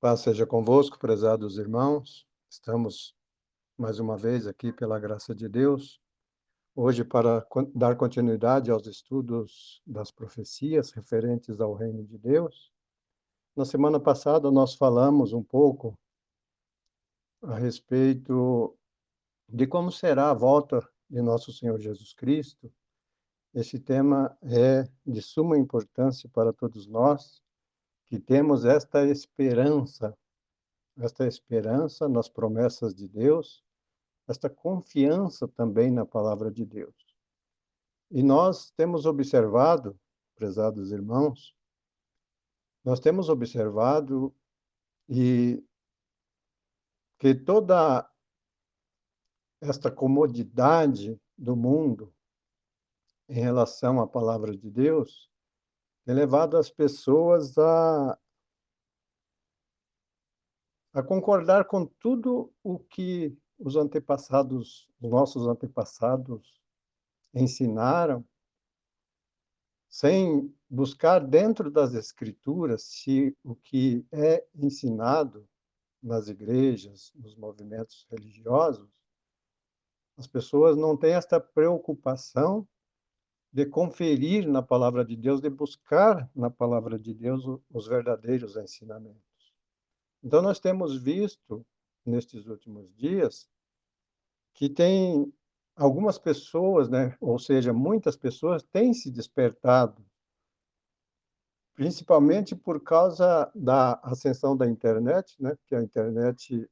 Paz seja convosco, prezados irmãos. Estamos mais uma vez aqui pela graça de Deus, hoje para dar continuidade aos estudos das profecias referentes ao reino de Deus. Na semana passada nós falamos um pouco a respeito de como será a volta de nosso Senhor Jesus Cristo. Esse tema é de suma importância para todos nós que temos esta esperança, esta esperança nas promessas de Deus, esta confiança também na palavra de Deus. E nós temos observado, prezados irmãos, nós temos observado e que toda esta comodidade do mundo em relação à palavra de Deus tem levado as pessoas a, a concordar com tudo o que os antepassados, os nossos antepassados ensinaram, sem buscar dentro das escrituras se o que é ensinado nas igrejas, nos movimentos religiosos, as pessoas não têm esta preocupação de conferir na palavra de Deus, de buscar na palavra de Deus os verdadeiros ensinamentos. Então, nós temos visto, nestes últimos dias, que tem algumas pessoas, né, ou seja, muitas pessoas têm se despertado, principalmente por causa da ascensão da internet, né, que a internet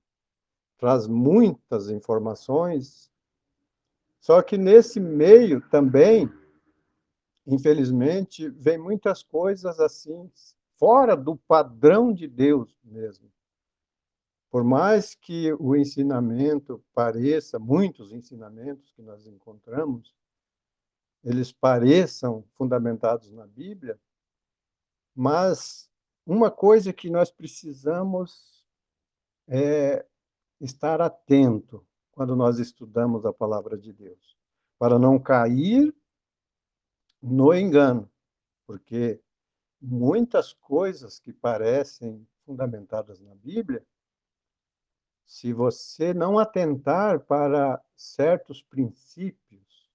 traz muitas informações, só que nesse meio também infelizmente, vem muitas coisas assim, fora do padrão de Deus mesmo. Por mais que o ensinamento pareça, muitos ensinamentos que nós encontramos, eles pareçam fundamentados na Bíblia, mas uma coisa que nós precisamos é estar atento quando nós estudamos a palavra de Deus, para não cair no engano, porque muitas coisas que parecem fundamentadas na Bíblia, se você não atentar para certos princípios,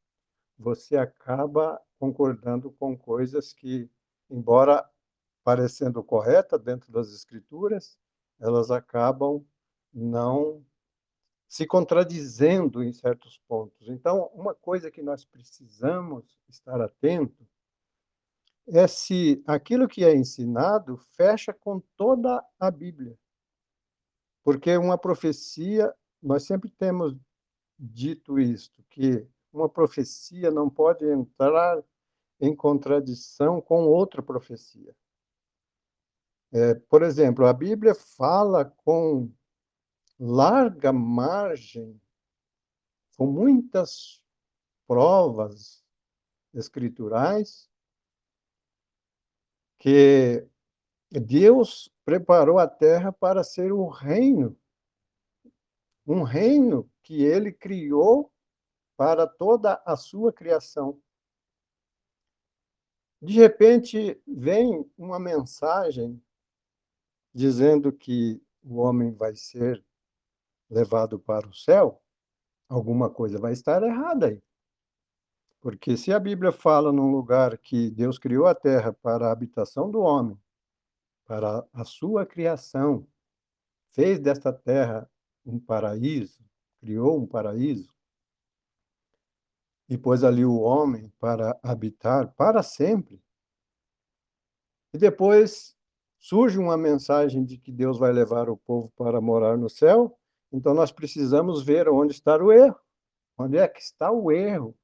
você acaba concordando com coisas que, embora parecendo correta dentro das escrituras, elas acabam não se contradizendo em certos pontos. Então, uma coisa que nós precisamos estar atento é se aquilo que é ensinado fecha com toda a Bíblia. Porque uma profecia, nós sempre temos dito isto, que uma profecia não pode entrar em contradição com outra profecia. É, por exemplo, a Bíblia fala com larga margem, com muitas provas escriturais, que Deus preparou a terra para ser um reino, um reino que ele criou para toda a sua criação. De repente, vem uma mensagem dizendo que o homem vai ser levado para o céu, alguma coisa vai estar errada aí. Porque se a Bíblia fala num lugar que Deus criou a terra para a habitação do homem, para a sua criação, fez desta terra um paraíso, criou um paraíso, e pôs ali o homem para habitar para sempre. E depois surge uma mensagem de que Deus vai levar o povo para morar no céu, então, nós precisamos ver onde está o erro. Onde é que está o erro?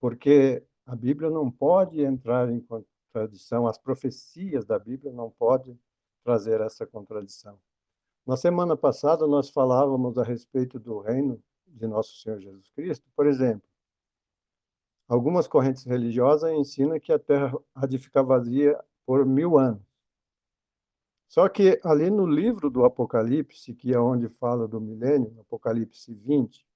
Porque a Bíblia não pode entrar em contradição, as profecias da Bíblia não podem trazer essa contradição. Na semana passada, nós falávamos a respeito do reino de nosso Senhor Jesus Cristo. Por exemplo, algumas correntes religiosas ensinam que a terra há de ficar vazia por mil anos. Só que ali no livro do Apocalipse, que é onde fala do milênio, Apocalipse 20,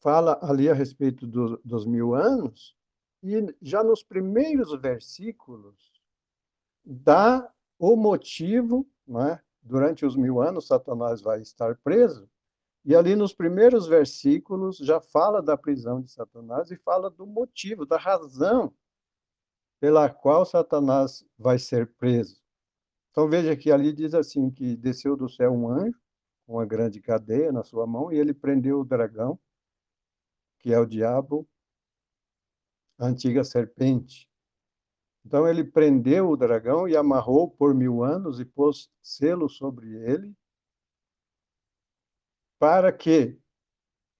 fala ali a respeito do, dos mil anos, e já nos primeiros versículos dá o motivo, né? durante os mil anos, Satanás vai estar preso, e ali nos primeiros versículos já fala da prisão de Satanás e fala do motivo, da razão pela qual Satanás vai ser preso. Então veja que ali diz assim que desceu do céu um anjo com uma grande cadeia na sua mão e ele prendeu o dragão, que é o diabo, a antiga serpente. Então ele prendeu o dragão e amarrou por mil anos e pôs selo sobre ele, para que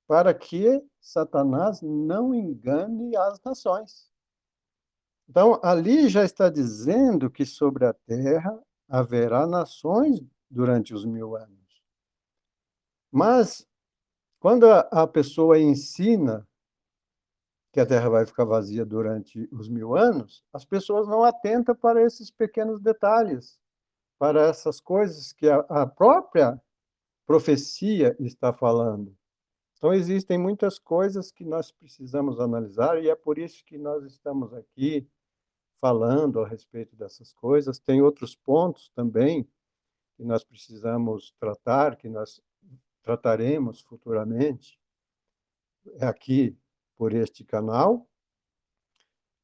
para que Satanás não engane as nações. Então, ali já está dizendo que sobre a terra haverá nações durante os mil anos. Mas, quando a pessoa ensina que a terra vai ficar vazia durante os mil anos, as pessoas não atentam para esses pequenos detalhes, para essas coisas que a própria profecia está falando. Então, existem muitas coisas que nós precisamos analisar, e é por isso que nós estamos aqui falando a respeito dessas coisas. Tem outros pontos também que nós precisamos tratar, que nós trataremos futuramente aqui por este canal.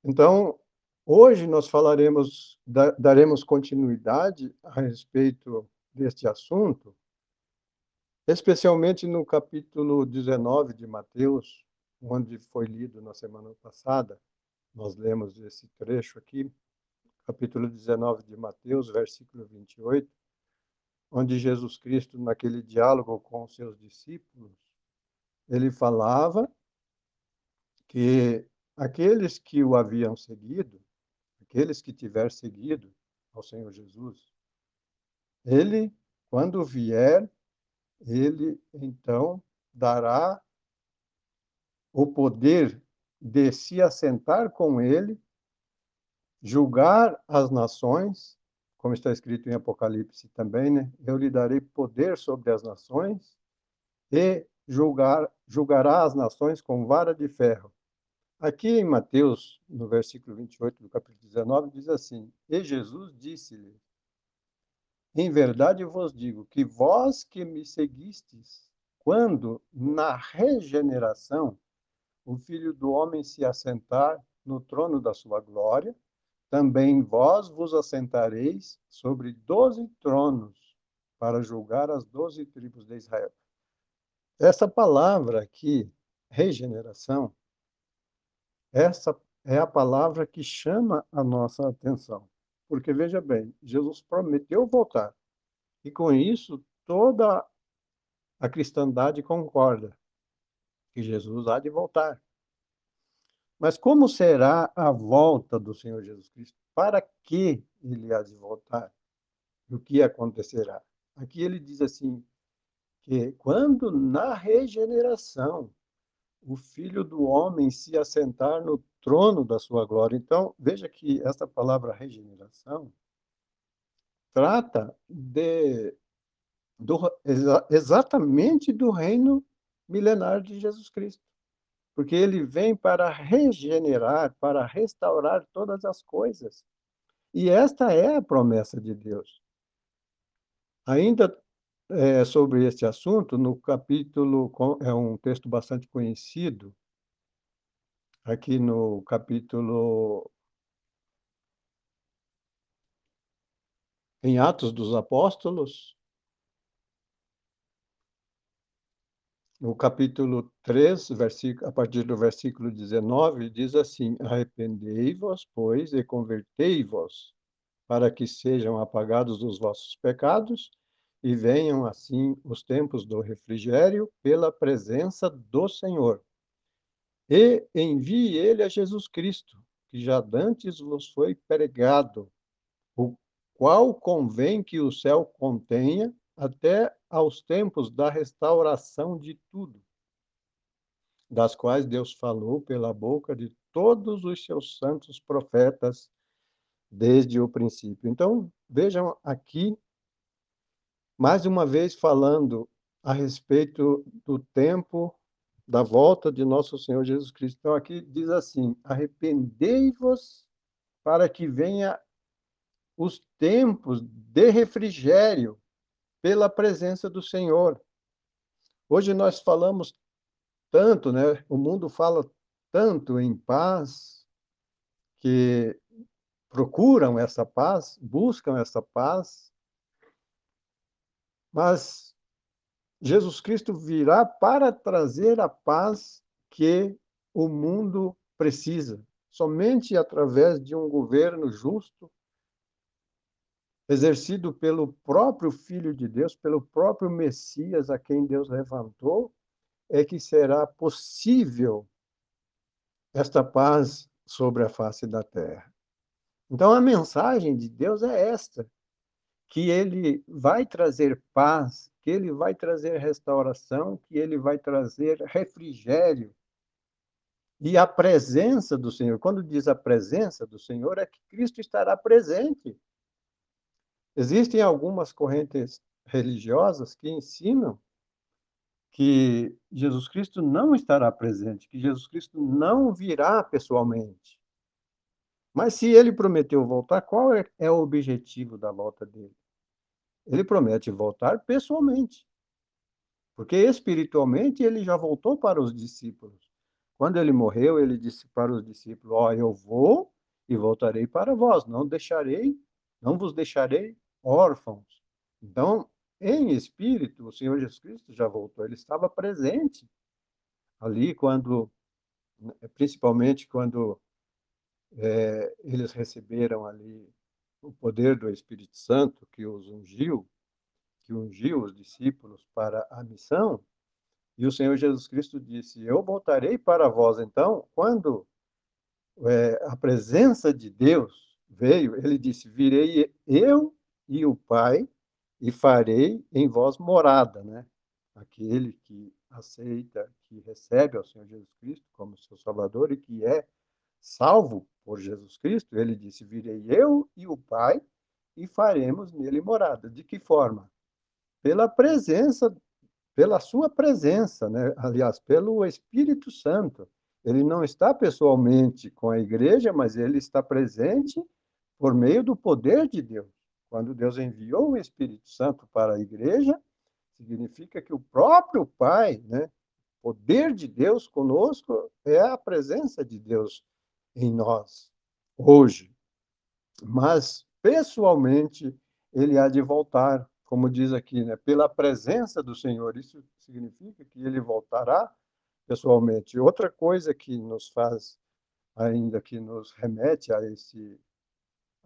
Então, hoje nós falaremos, daremos continuidade a respeito deste assunto, especialmente no capítulo 19 de Mateus, onde foi lido na semana passada. Nós lemos esse trecho aqui, capítulo 19 de Mateus, versículo 28, onde Jesus Cristo, naquele diálogo com os seus discípulos, ele falava que aqueles que o haviam seguido, aqueles que tiver seguido ao Senhor Jesus, ele, quando vier, ele então dará o poder de se assentar com ele, julgar as nações, como está escrito em Apocalipse também, né? Eu lhe darei poder sobre as nações e julgar, julgará as nações com vara de ferro. Aqui em Mateus, no versículo 28 do capítulo 19, diz assim: E Jesus disse-lhe: Em verdade vos digo que vós que me seguistes, quando na regeneração o Filho do Homem se assentar no trono da sua glória, também vós vos assentareis sobre doze tronos para julgar as doze tribos de Israel. Essa palavra aqui, regeneração, essa é a palavra que chama a nossa atenção. Porque, veja bem, Jesus prometeu voltar. E com isso, toda a cristandade concorda que Jesus há de voltar. Mas como será a volta do Senhor Jesus Cristo? Para que ele há de voltar? O que acontecerá? Aqui ele diz assim, que quando na regeneração o Filho do Homem se assentar no trono da sua glória. Então, veja que essa palavra regeneração trata de do, exa, exatamente do reino milenar de Jesus Cristo. Porque ele vem para regenerar, para restaurar todas as coisas. E esta é a promessa de Deus. Ainda é, sobre este assunto, no capítulo, é um texto bastante conhecido, aqui no capítulo em Atos dos Apóstolos, no capítulo 3, versículo, a partir do versículo 19, diz assim: Arrependei-vos, pois, e convertei-vos, para que sejam apagados os vossos pecados e venham assim os tempos do refrigério pela presença do Senhor. E envie ele a Jesus Cristo, que já dantes vos foi pregado, o qual convém que o céu contenha até aos tempos da restauração de tudo, das quais Deus falou pela boca de todos os seus santos profetas desde o princípio. Então, vejam aqui mais uma vez falando a respeito do tempo da volta de nosso Senhor Jesus Cristo. Então, aqui diz assim: arrependei-vos para que venha os tempos de refrigério pela presença do Senhor. Hoje nós falamos tanto, né? O mundo fala tanto em paz que procuram essa paz, buscam essa paz, mas Jesus Cristo virá para trazer a paz que o mundo precisa. Somente através de um governo justo, exercido pelo próprio Filho de Deus, pelo próprio Messias a quem Deus levantou, é que será possível esta paz sobre a face da terra. Então a mensagem de Deus é esta: que ele vai trazer paz, que ele vai trazer restauração, que ele vai trazer refrigério. E a presença do Senhor, quando diz a presença do Senhor, é que Cristo estará presente. Existem algumas correntes religiosas que ensinam que Jesus Cristo não estará presente, que Jesus Cristo não virá pessoalmente. Mas se ele prometeu voltar, qual é, é, o objetivo da volta dele? Ele promete voltar pessoalmente. Porque espiritualmente ele já voltou para os discípulos. Quando ele morreu, ele disse para os discípulos: Ó, oh, eu vou e voltarei para vós, não deixarei, não vos deixarei órfãos. Então, em espírito, o Senhor Jesus Cristo já voltou, ele estava presente ali quando, principalmente quando é, eles receberam ali o poder do Espírito Santo que os ungiu, que ungiu os discípulos para a missão, e o Senhor Jesus Cristo disse: Eu voltarei para vós. Então, quando é, a presença de Deus veio, ele disse: Virei eu e o Pai e farei em vós morada, né? Aquele que aceita, que recebe ao Senhor Jesus Cristo como seu Salvador e que é salvo por Jesus Cristo, ele disse: Virei eu e o Pai e faremos nele morada. De que forma? Pela presença, pela sua presença, né? aliás, pelo Espírito Santo. Ele não está pessoalmente com a igreja, mas ele está presente por meio do poder de Deus. Quando Deus enviou o Espírito Santo para a igreja, significa que o próprio Pai, né, poder de Deus conosco, é a presença de Deus em nós hoje. Mas, pessoalmente, ele há de voltar, como diz aqui, né, pela presença do Senhor. Isso significa que ele voltará pessoalmente. Outra coisa que nos faz, ainda que nos remete a esse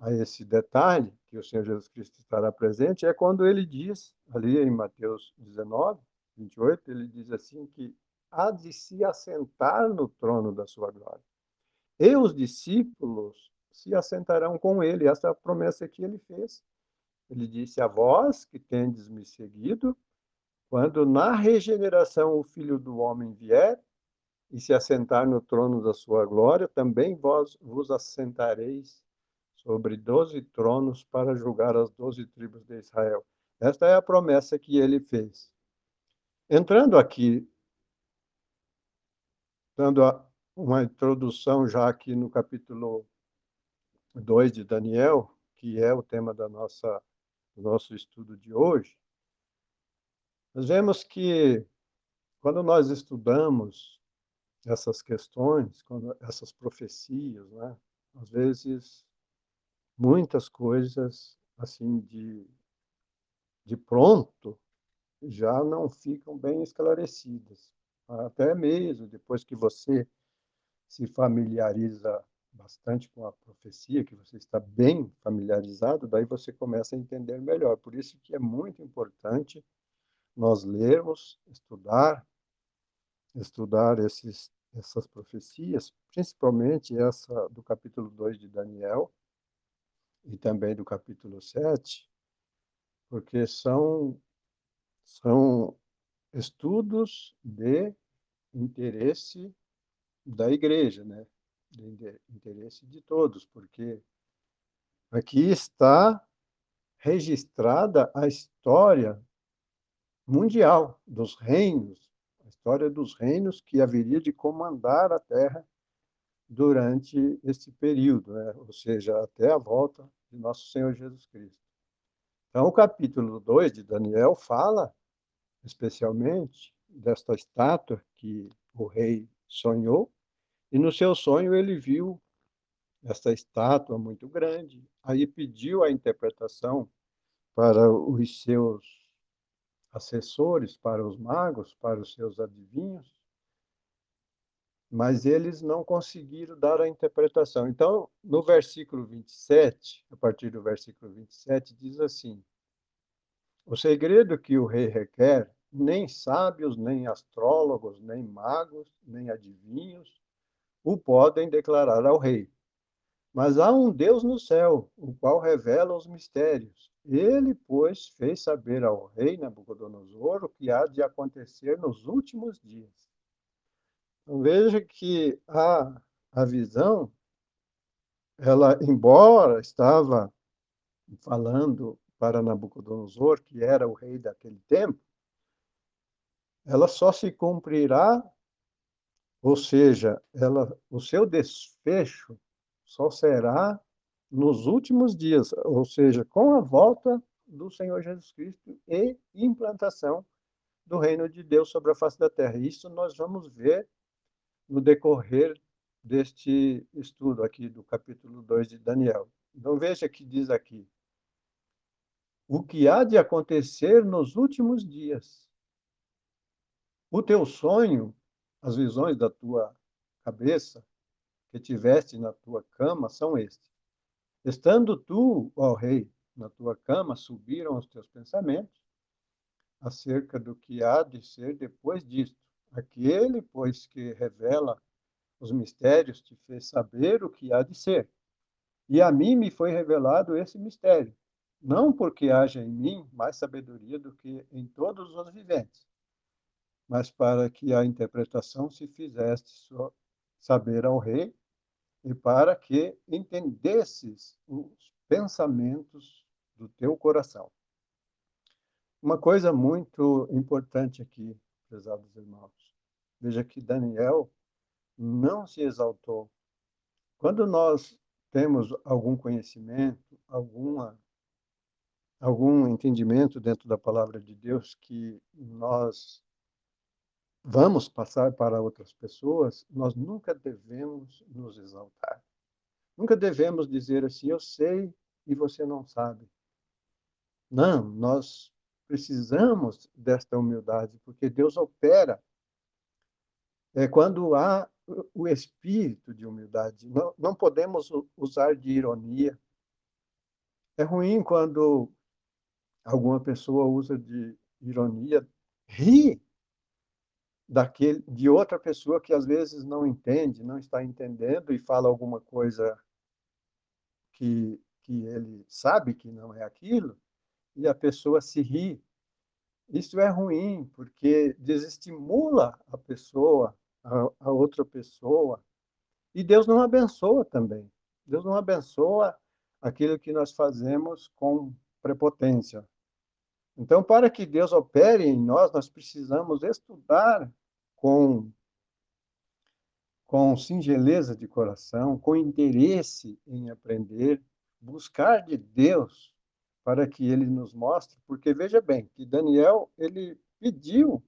a esse detalhe que o Senhor Jesus Cristo estará presente é quando ele diz ali em Mateus 19, 28, ele diz assim que há de se assentar no trono da sua glória e os discípulos se assentarão com ele. Essa é a promessa que ele fez. Ele disse: A vós que tendes me seguido, quando na regeneração o Filho do Homem vier e se assentar no trono da sua glória, também vós vos assentareis sobre doze tronos para julgar as doze tribos de Israel. Esta é a promessa que ele fez. Entrando aqui, dando a, uma introdução já aqui no capítulo 2 de Daniel, que é o tema da nossa, do nosso estudo de hoje, nós vemos que quando nós estudamos essas questões, quando, essas profecias, né, às vezes muitas coisas assim de, de pronto já não ficam bem esclarecidas. Até mesmo depois que você se familiariza bastante com a profecia, que você está bem familiarizado, daí você começa a entender melhor. Por isso que é muito importante nós lermos, estudar, estudar esses, essas profecias, principalmente essa do capítulo 2 de Daniel e também do capítulo 7, porque são, são estudos de interesse da igreja, né? Interesse de todos, porque aqui está registrada a história mundial dos reinos, a história dos reinos que haveria de comandar a terra durante esse período, né? ou seja, até a volta de nosso Senhor Jesus Cristo. Então, o capítulo 2 de Daniel fala especialmente desta estátua que o rei sonhou, e no seu sonho ele viu esta estátua muito grande. Aí pediu a interpretação para os seus assessores, para os magos, para os seus adivinhos, mas eles não conseguiram dar a interpretação. Então, no versículo 27, a partir do versículo 27, diz assim: O segredo que o rei requer, nem sábios, nem astrólogos, nem magos, nem adivinhos o podem declarar ao rei. Mas há um Deus no céu, o qual revela os mistérios. Ele, pois, fez saber ao rei Nabucodonosor o que há de acontecer nos últimos dias. Então, veja que a, a visão, ela, embora estava falando para Nabucodonosor, que era o rei daquele tempo, ela só se cumprirá, ou seja, ela, o seu desfecho só será nos últimos dias, ou seja, com a volta do Senhor Jesus Cristo e implantação do reino de Deus sobre a face da terra. Isso nós vamos ver no decorrer deste estudo aqui do capítulo 2 de Daniel. Então veja que diz aqui: o que há de acontecer nos últimos dias. O teu sonho, as visões da tua cabeça que tiveste na tua cama são estes. Estando tu, ó rei, na tua cama, subiram os teus pensamentos acerca do que há de ser depois disto. Aquele, pois, que revela os mistérios, te fez saber o que há de ser. E a mim me foi revelado esse mistério, não porque haja em mim mais sabedoria do que em todos os viventes, mas para que a interpretação se fizesse saber ao rei e para que entendesses os pensamentos do teu coração. Uma coisa muito importante aqui, prezados irmãos. Veja que Daniel não se exaltou. Quando nós temos algum conhecimento, alguma algum entendimento dentro da palavra de Deus que nós vamos passar para outras pessoas, nós nunca devemos nos exaltar. Nunca devemos dizer assim, eu sei e você não sabe. Não, nós precisamos desta humildade, porque Deus opera é quando há o espírito de humildade. Não, não podemos usar de ironia. É ruim quando alguma pessoa usa de ironia, ri daquele de outra pessoa que às vezes não entende, não está entendendo e fala alguma coisa que que ele sabe que não é aquilo e a pessoa se ri. Isso é ruim, porque desestimula a pessoa a, a outra pessoa. E Deus não abençoa também. Deus não abençoa aquilo que nós fazemos com prepotência. Então, para que Deus opere em nós, nós precisamos estudar com, com singeleza de coração, com interesse em aprender, buscar de Deus para que ele nos mostre, porque veja bem, que Daniel, ele pediu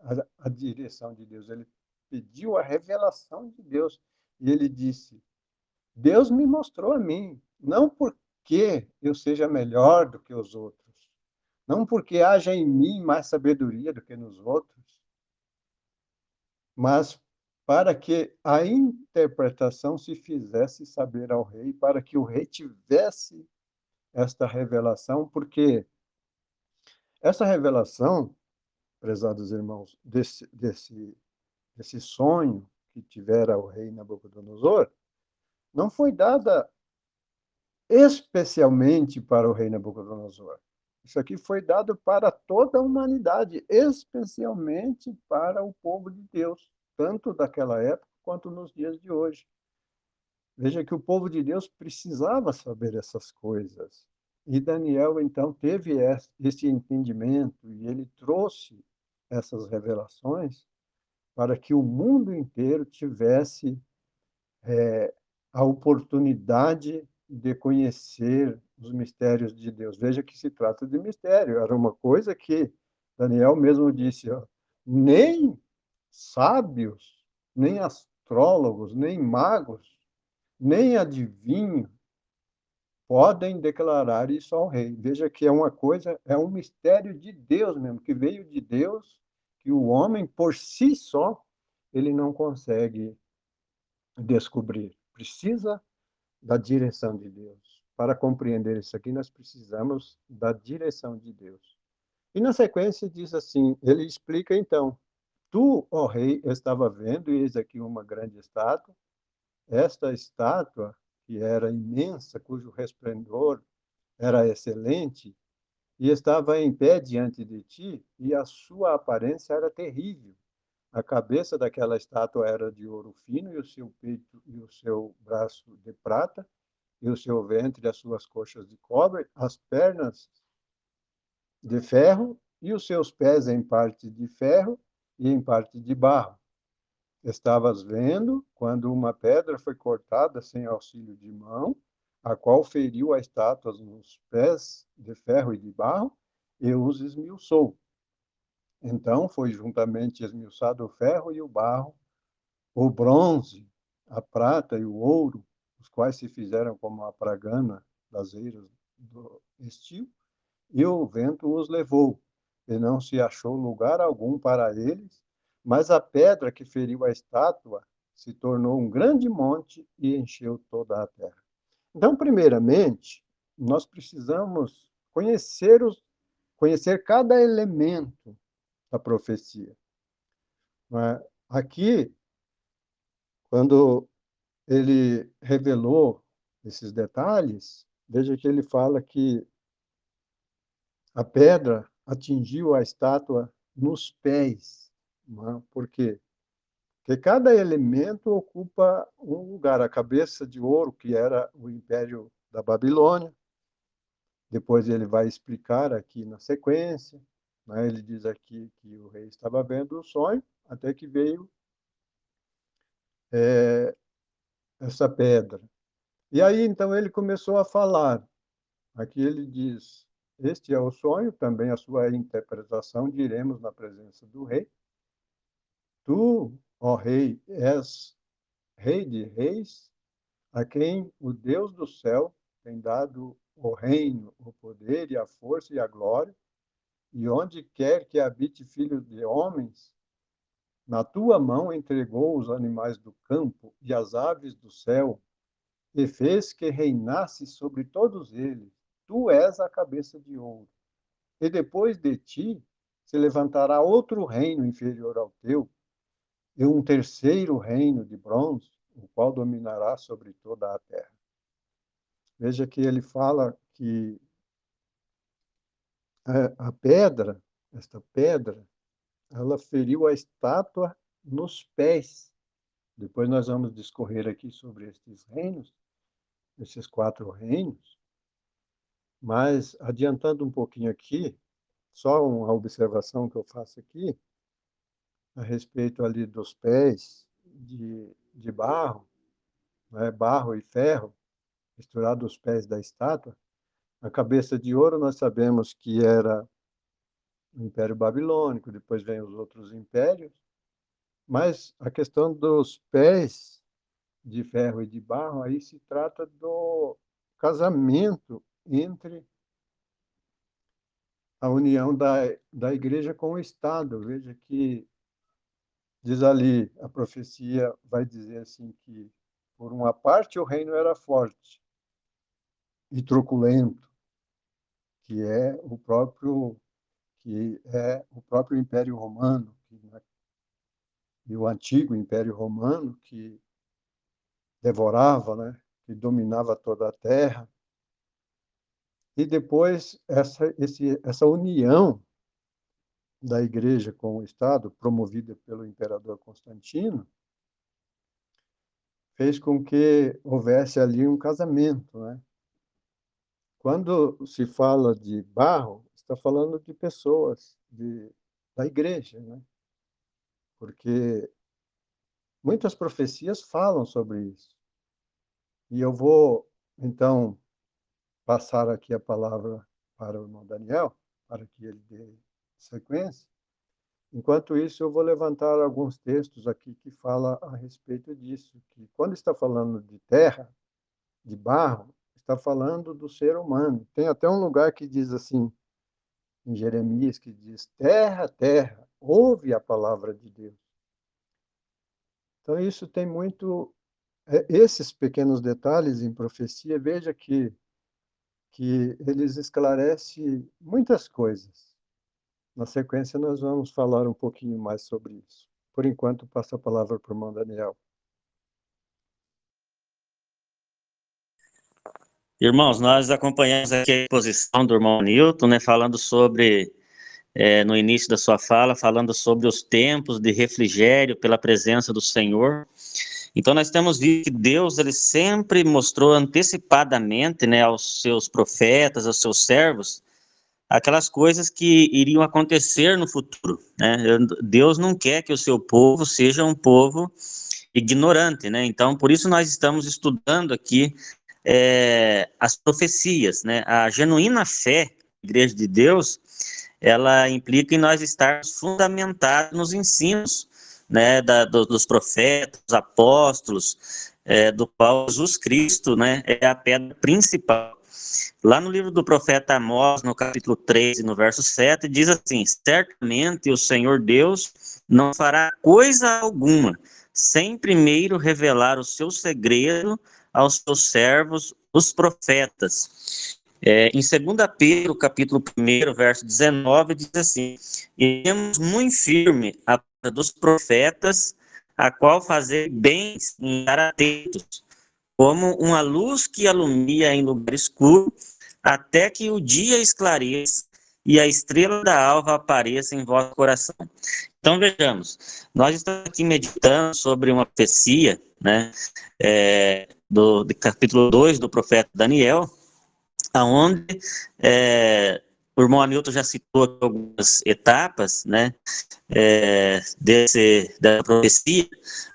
a, a direção de Deus, ele pediu a revelação de Deus. E ele disse: Deus me mostrou a mim, não porque eu seja melhor do que os outros, não porque haja em mim mais sabedoria do que nos outros, mas para que a interpretação se fizesse saber ao rei, para que o rei tivesse esta revelação, porque essa revelação, prezados irmãos, desse, desse esse sonho que tivera o rei Nabucodonosor, não foi dada especialmente para o rei Nabucodonosor. Isso aqui foi dado para toda a humanidade, especialmente para o povo de Deus, tanto daquela época quanto nos dias de hoje. Veja que o povo de Deus precisava saber essas coisas. E Daniel, então, teve esse entendimento e ele trouxe essas revelações para que o mundo inteiro tivesse é, a oportunidade de conhecer os mistérios de Deus. Veja que se trata de mistério, era uma coisa que Daniel mesmo disse, ó, nem sábios, nem astrólogos, nem magos, nem adivinhos podem declarar isso ao rei. Veja que é uma coisa, é um mistério de Deus mesmo, que veio de Deus, que o homem por si só ele não consegue descobrir. Precisa da direção de Deus. Para compreender isso aqui, nós precisamos da direção de Deus. E na sequência diz assim, ele explica então, tu, ó rei, estava vendo, e eis aqui uma grande estátua. Esta estátua, que era imensa, cujo resplendor era excelente, e estava em pé diante de ti, e a sua aparência era terrível. A cabeça daquela estátua era de ouro fino, e o seu peito e o seu braço de prata, e o seu ventre as suas coxas de cobre, as pernas de ferro, e os seus pés em parte de ferro e em parte de barro. Estavas vendo quando uma pedra foi cortada sem auxílio de mão, a qual feriu a estátua nos pés de ferro e de barro, e os esmiuçou. Então foi juntamente esmiuçado o ferro e o barro, o bronze, a prata e o ouro, os quais se fizeram como a pragana das eiras do estio, e o vento os levou, e não se achou lugar algum para eles, mas a pedra que feriu a estátua se tornou um grande monte e encheu toda a terra. Então, primeiramente, nós precisamos conhecer os conhecer cada elemento da profecia. É? Aqui, quando ele revelou esses detalhes, veja que ele fala que a pedra atingiu a estátua nos pés. É? Por quê? Porque cada elemento ocupa um lugar. A cabeça de ouro, que era o império da Babilônia, depois ele vai explicar aqui na sequência, né? Ele diz aqui que o rei estava vendo o sonho, até que veio é, essa pedra. E aí, então, ele começou a falar. Aqui ele diz: Este é o sonho, também a sua interpretação, diremos na presença do rei. Tu, ó rei, és rei de reis, a quem o Deus do céu tem dado o reino, o poder e a força e a glória, e onde quer que habite filho de homens, na tua mão entregou os animais do campo e as aves do céu, e fez que reinasse sobre todos eles. Tu és a cabeça de ouro. E depois de ti se levantará outro reino inferior ao teu, e um terceiro reino de bronze, o qual dominará sobre toda a terra. Veja que ele fala que a, a pedra, esta pedra, ela feriu a estátua nos pés. Depois nós vamos discorrer aqui sobre estes reinos, esses quatro reinos. Mas, adiantando um pouquinho aqui, só uma observação que eu faço aqui, a respeito ali dos pés de, de barro, né, barro e ferro, misturado os pés da estátua, a cabeça de ouro nós sabemos que era o Império Babilônico, depois vem os outros impérios, mas a questão dos pés de ferro e de barro, aí se trata do casamento entre a união da, da igreja com o Estado. Veja que, diz ali, a profecia vai dizer assim que, por uma parte, o reino era forte e truculento, que é o próprio que é o próprio Império Romano né, e o antigo Império Romano que devorava, né, que dominava toda a terra. E depois essa esse, essa união da Igreja com o Estado, promovida pelo imperador Constantino, fez com que houvesse ali um casamento, né? Quando se fala de barro, está falando de pessoas, de, da igreja, né? Porque muitas profecias falam sobre isso. E eu vou então passar aqui a palavra para o irmão Daniel, para que ele dê sequência. Enquanto isso, eu vou levantar alguns textos aqui que falam a respeito disso, que quando está falando de terra, de barro, está falando do ser humano. Tem até um lugar que diz assim, em Jeremias, que diz: Terra, terra, ouve a palavra de Deus. Então, isso tem muito. É, esses pequenos detalhes em profecia, veja que, que eles esclarecem muitas coisas. Na sequência, nós vamos falar um pouquinho mais sobre isso. Por enquanto, passo a palavra para o irmão Daniel. Irmãos, nós acompanhamos aqui a exposição do irmão Newton, né, falando sobre, é, no início da sua fala, falando sobre os tempos de refrigério pela presença do Senhor. Então, nós temos visto que Deus, ele sempre mostrou antecipadamente, né, aos seus profetas, aos seus servos, aquelas coisas que iriam acontecer no futuro, né? Deus não quer que o seu povo seja um povo ignorante, né? Então, por isso nós estamos estudando aqui é, as profecias, né? A genuína fé, Igreja de Deus, ela implica em nós estarmos fundamentados nos ensinos, né, da, do, dos profetas, dos apóstolos, é, do qual Jesus Cristo, né, é a pedra principal. Lá no livro do profeta Amós, no capítulo 3 e no verso 7, diz assim: Certamente o Senhor Deus não fará coisa alguma, sem primeiro revelar o seu segredo aos seus servos, os profetas. É, em 2 Pedro, capítulo 1, verso 19, diz assim: Iremos muito firme a palavra dos profetas, a qual fazer bem em estar atentos, como uma luz que alumia em lugar escuro, até que o dia esclareça e a estrela da alva apareça em vosso coração. Então vejamos, nós estamos aqui meditando sobre uma profecia, né, é, do, do capítulo 2 do profeta Daniel, aonde é, o irmão Hamilton já citou algumas etapas, né, é, desse, da profecia,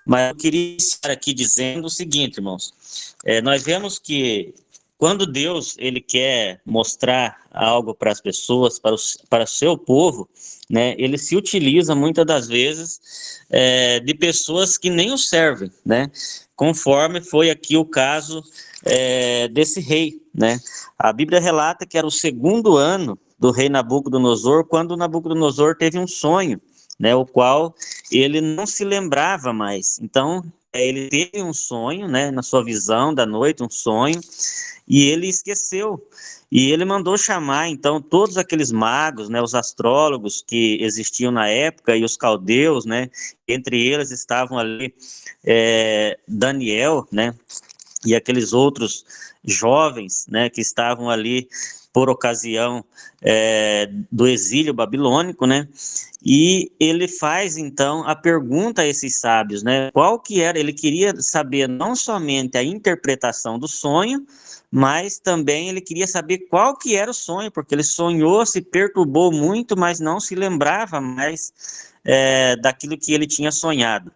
mas eu queria estar aqui dizendo o seguinte, irmãos, é, nós vemos que quando Deus ele quer mostrar algo para as pessoas, para o, para o seu povo, né, ele se utiliza muitas das vezes é, de pessoas que nem o servem, né, conforme foi aqui o caso é, desse rei, né. A Bíblia relata que era o segundo ano do rei Nabucodonosor, quando Nabucodonosor teve um sonho, né, o qual ele não se lembrava mais. Então, ele teve um sonho, né, na sua visão da noite, um sonho, e ele esqueceu. E ele mandou chamar, então, todos aqueles magos, né, os astrólogos que existiam na época, e os caldeus, né, entre eles estavam ali é, Daniel, né, e aqueles outros jovens, né, que estavam ali por ocasião é, do exílio babilônico, né? E ele faz então a pergunta a esses sábios, né? Qual que era? Ele queria saber não somente a interpretação do sonho, mas também ele queria saber qual que era o sonho, porque ele sonhou, se perturbou muito, mas não se lembrava mais é, daquilo que ele tinha sonhado.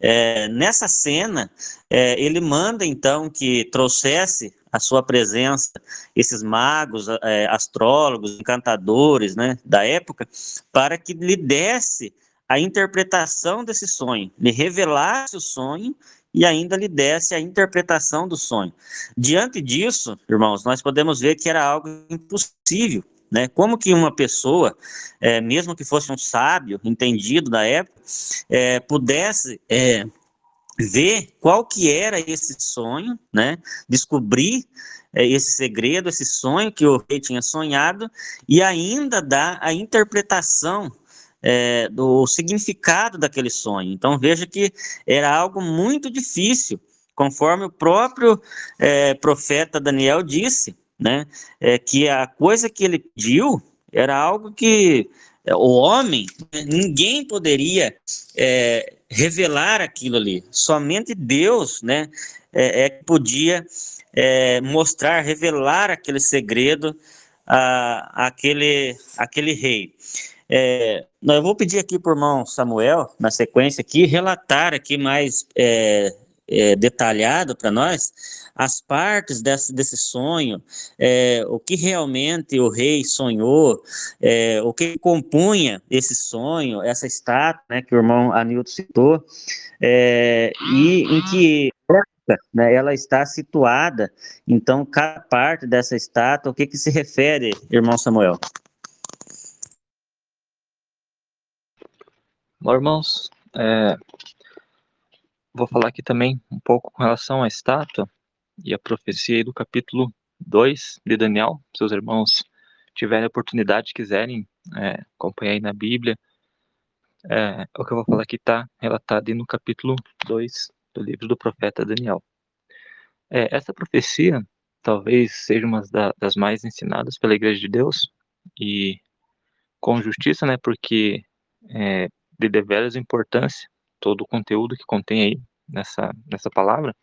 É, nessa cena, é, ele manda então que trouxesse a sua presença esses magos, é, astrólogos, encantadores, né, da época, para que lhe desse a interpretação desse sonho, lhe revelasse o sonho e ainda lhe desse a interpretação do sonho. Diante disso, irmãos, nós podemos ver que era algo impossível. Né? Como que uma pessoa, é, mesmo que fosse um sábio, entendido da época, é, pudesse é, ver qual que era esse sonho, né? descobrir é, esse segredo, esse sonho que o rei tinha sonhado, e ainda dar a interpretação é, do significado daquele sonho. Então veja que era algo muito difícil, conforme o próprio é, profeta Daniel disse, né, é, que a coisa que ele pediu era algo que é, o homem, né, ninguém poderia é, revelar aquilo ali. Somente Deus, né, é, é que podia é, mostrar, revelar aquele segredo a, a aquele, aquele rei. É, eu vou pedir aqui para o irmão Samuel, na sequência aqui, relatar aqui mais é, é, detalhado para nós as partes desse, desse sonho, é, o que realmente o rei sonhou, é, o que compunha esse sonho, essa estátua né, que o irmão Anilton citou, é, e em que né, ela está situada, então, cada parte dessa estátua, o que, que se refere, irmão Samuel? Bom, irmãos, é, vou falar aqui também um pouco com relação à estátua e a profecia do capítulo 2 de Daniel. Se os irmãos tiverem oportunidade, quiserem é, acompanhar aí na Bíblia, é, o que eu vou falar aqui está relatado no capítulo 2 do livro do profeta Daniel. É, essa profecia talvez seja uma da, das mais ensinadas pela Igreja de Deus e com justiça, né, porque é de deveras importância todo o conteúdo que contém aí nessa, nessa palavra.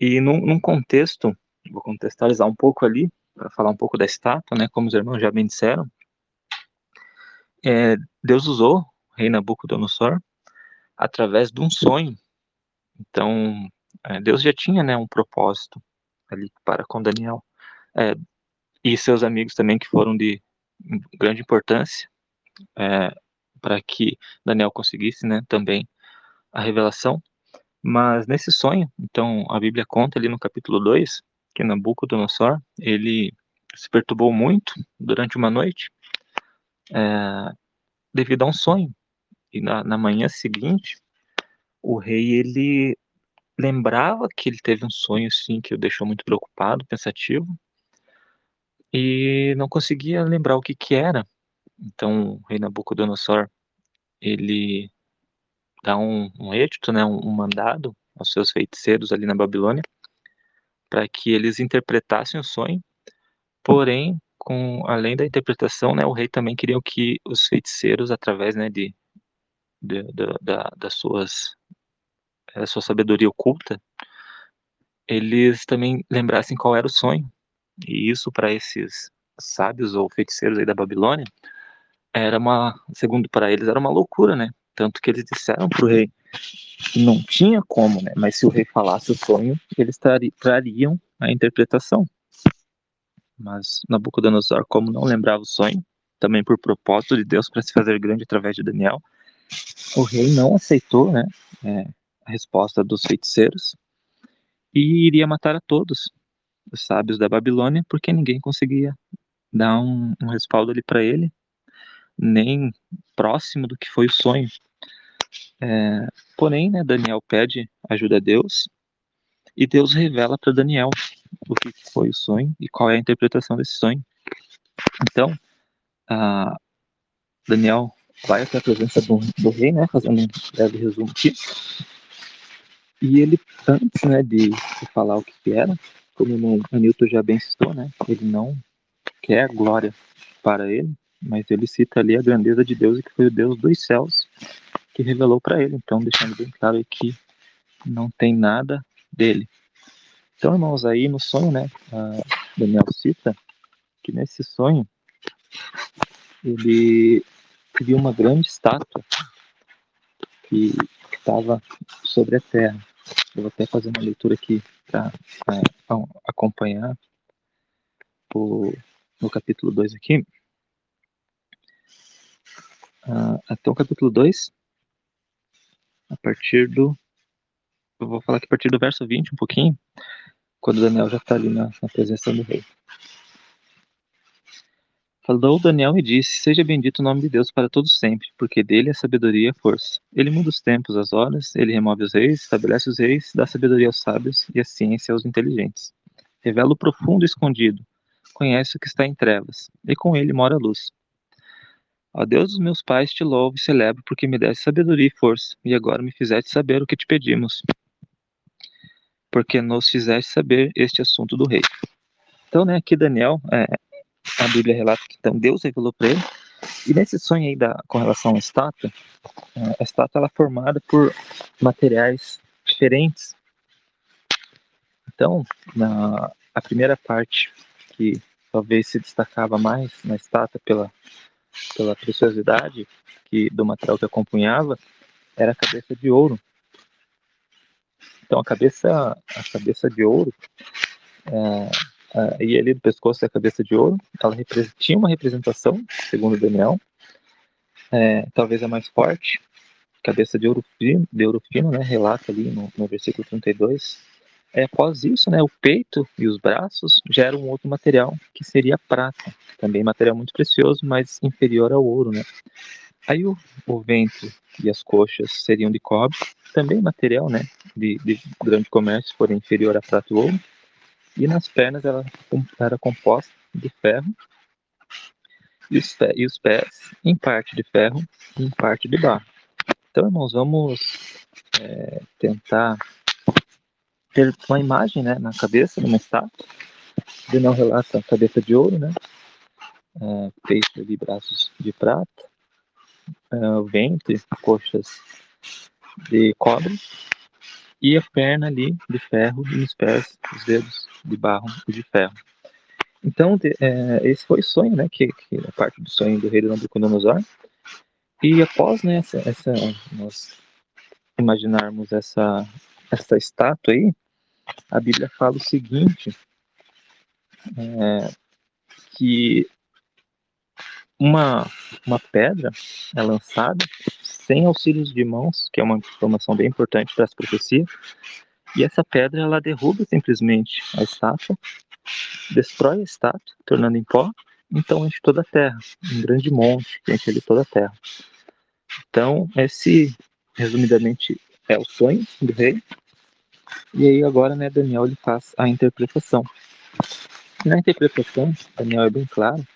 E num, num contexto, vou contextualizar um pouco ali, para falar um pouco da estátua, né, como os irmãos já bem disseram, é, Deus usou rei Nabucodonosor através de um sonho. Então, é, Deus já tinha né, um propósito ali para com Daniel. É, e seus amigos também, que foram de grande importância é, para que Daniel conseguisse né, também a revelação. Mas nesse sonho, então a Bíblia conta ali no capítulo 2 que Nabucodonosor, ele se perturbou muito durante uma noite é, devido a um sonho. E na, na manhã seguinte, o rei ele lembrava que ele teve um sonho assim que o deixou muito preocupado, pensativo, e não conseguia lembrar o que que era. Então, o rei Nabucodonosor, ele dá um, um edito, né, um, um mandado aos seus feiticeiros ali na Babilônia, para que eles interpretassem o sonho. Porém, com além da interpretação, né, o rei também queria que os feiticeiros, através, né, de, de, de da, das suas a sua sabedoria oculta, eles também lembrassem qual era o sonho. E isso para esses sábios ou feiticeiros aí da Babilônia era uma, segundo para eles, era uma loucura, né? Tanto que eles disseram para o rei que não tinha como, né? Mas se o rei falasse o sonho, eles trariam a interpretação. Mas Nabucodonosor, como não lembrava o sonho, também por propósito de Deus para se fazer grande através de Daniel, o rei não aceitou, né? É, a resposta dos feiticeiros e iria matar a todos os sábios da Babilônia, porque ninguém conseguia dar um, um respaldo ali para ele, nem próximo do que foi o sonho. É, porém, né, Daniel pede ajuda a Deus e Deus revela para Daniel o que foi o sonho e qual é a interpretação desse sonho. Então, Daniel vai até a presença do, do rei, né, fazendo um breve resumo aqui. E ele, antes né, de, de falar o que, era, como o Anilton já bem citou, né, ele não quer glória para ele, mas ele cita ali a grandeza de Deus e que foi o Deus dos céus que revelou para ele. Então, deixando bem claro que não tem nada dele. Então, irmãos, aí no sonho, né, Daniel cita que nesse sonho ele viu uma grande estátua que estava sobre a terra. Eu vou até fazer uma leitura aqui para acompanhar o, no capítulo 2 aqui. Uh, até o capítulo 2, a partir do. Eu vou falar aqui a partir do verso 20 um pouquinho, quando Daniel já está ali na, na presença do rei. Falou Daniel e disse: Seja bendito o nome de Deus para todos sempre, porque dele é sabedoria e força. Ele muda os tempos, as horas, ele remove os reis, estabelece os reis, dá sabedoria aos sábios e a ciência aos inteligentes. Revela o profundo escondido, conhece o que está em trevas, e com ele mora a luz. Ó Deus dos meus pais, te louvo e celebro, porque me deste sabedoria e força, e agora me fizeste saber o que te pedimos, porque nos fizeste saber este assunto do rei. Então, né, aqui Daniel é, a Bíblia relata que então Deus revelou para ele. E nesse sonho aí da, com relação à estátua, é, a estátua ela é formada por materiais diferentes. Então, na a primeira parte que talvez se destacava mais na estátua pela pela preciosidade que do material que acompanhava era a cabeça de ouro. Então a cabeça, a cabeça de ouro, é, é, e ali do pescoço da cabeça de ouro, ela tinha uma representação, segundo Daniel, é, talvez a mais forte, cabeça de ouro fino, de ouro fino né, relata ali no, no versículo 32. É, após isso, né, o peito e os braços geram outro material, que seria a prata, também material muito precioso, mas inferior ao ouro. Né. Aí o, o ventre e as coxas seriam de cobre, também material né, de, de grande comércio, porém inferior a prata e ouro. E nas pernas ela era composta de ferro e os, e os pés em parte de ferro e em parte de barro. Então, irmãos, vamos é, tentar ter uma imagem né, na cabeça, numa estátua. De não relata cabeça de ouro, né? É, peito e braços de prata, é, ventre, coxas de cobre e a perna ali de ferro e os pés, os dedos de barro e de ferro. Então, de, é, esse foi o sonho, né? Que, que a parte do sonho do rei do Nabucodonosor. E após né, essa, essa, nós imaginarmos essa, essa estátua aí, a Bíblia fala o seguinte, é, que uma, uma pedra é lançada sem auxílios de mãos, que é uma informação bem importante para essa profecia, e essa pedra ela derruba simplesmente a estátua, destrói a estátua, tornando em pó, então enche toda a terra, um grande monte que enche ali toda a terra. Então, esse, resumidamente, é o sonho do rei. E aí agora, né, Daniel ele faz a interpretação. Na interpretação, Daniel é bem claro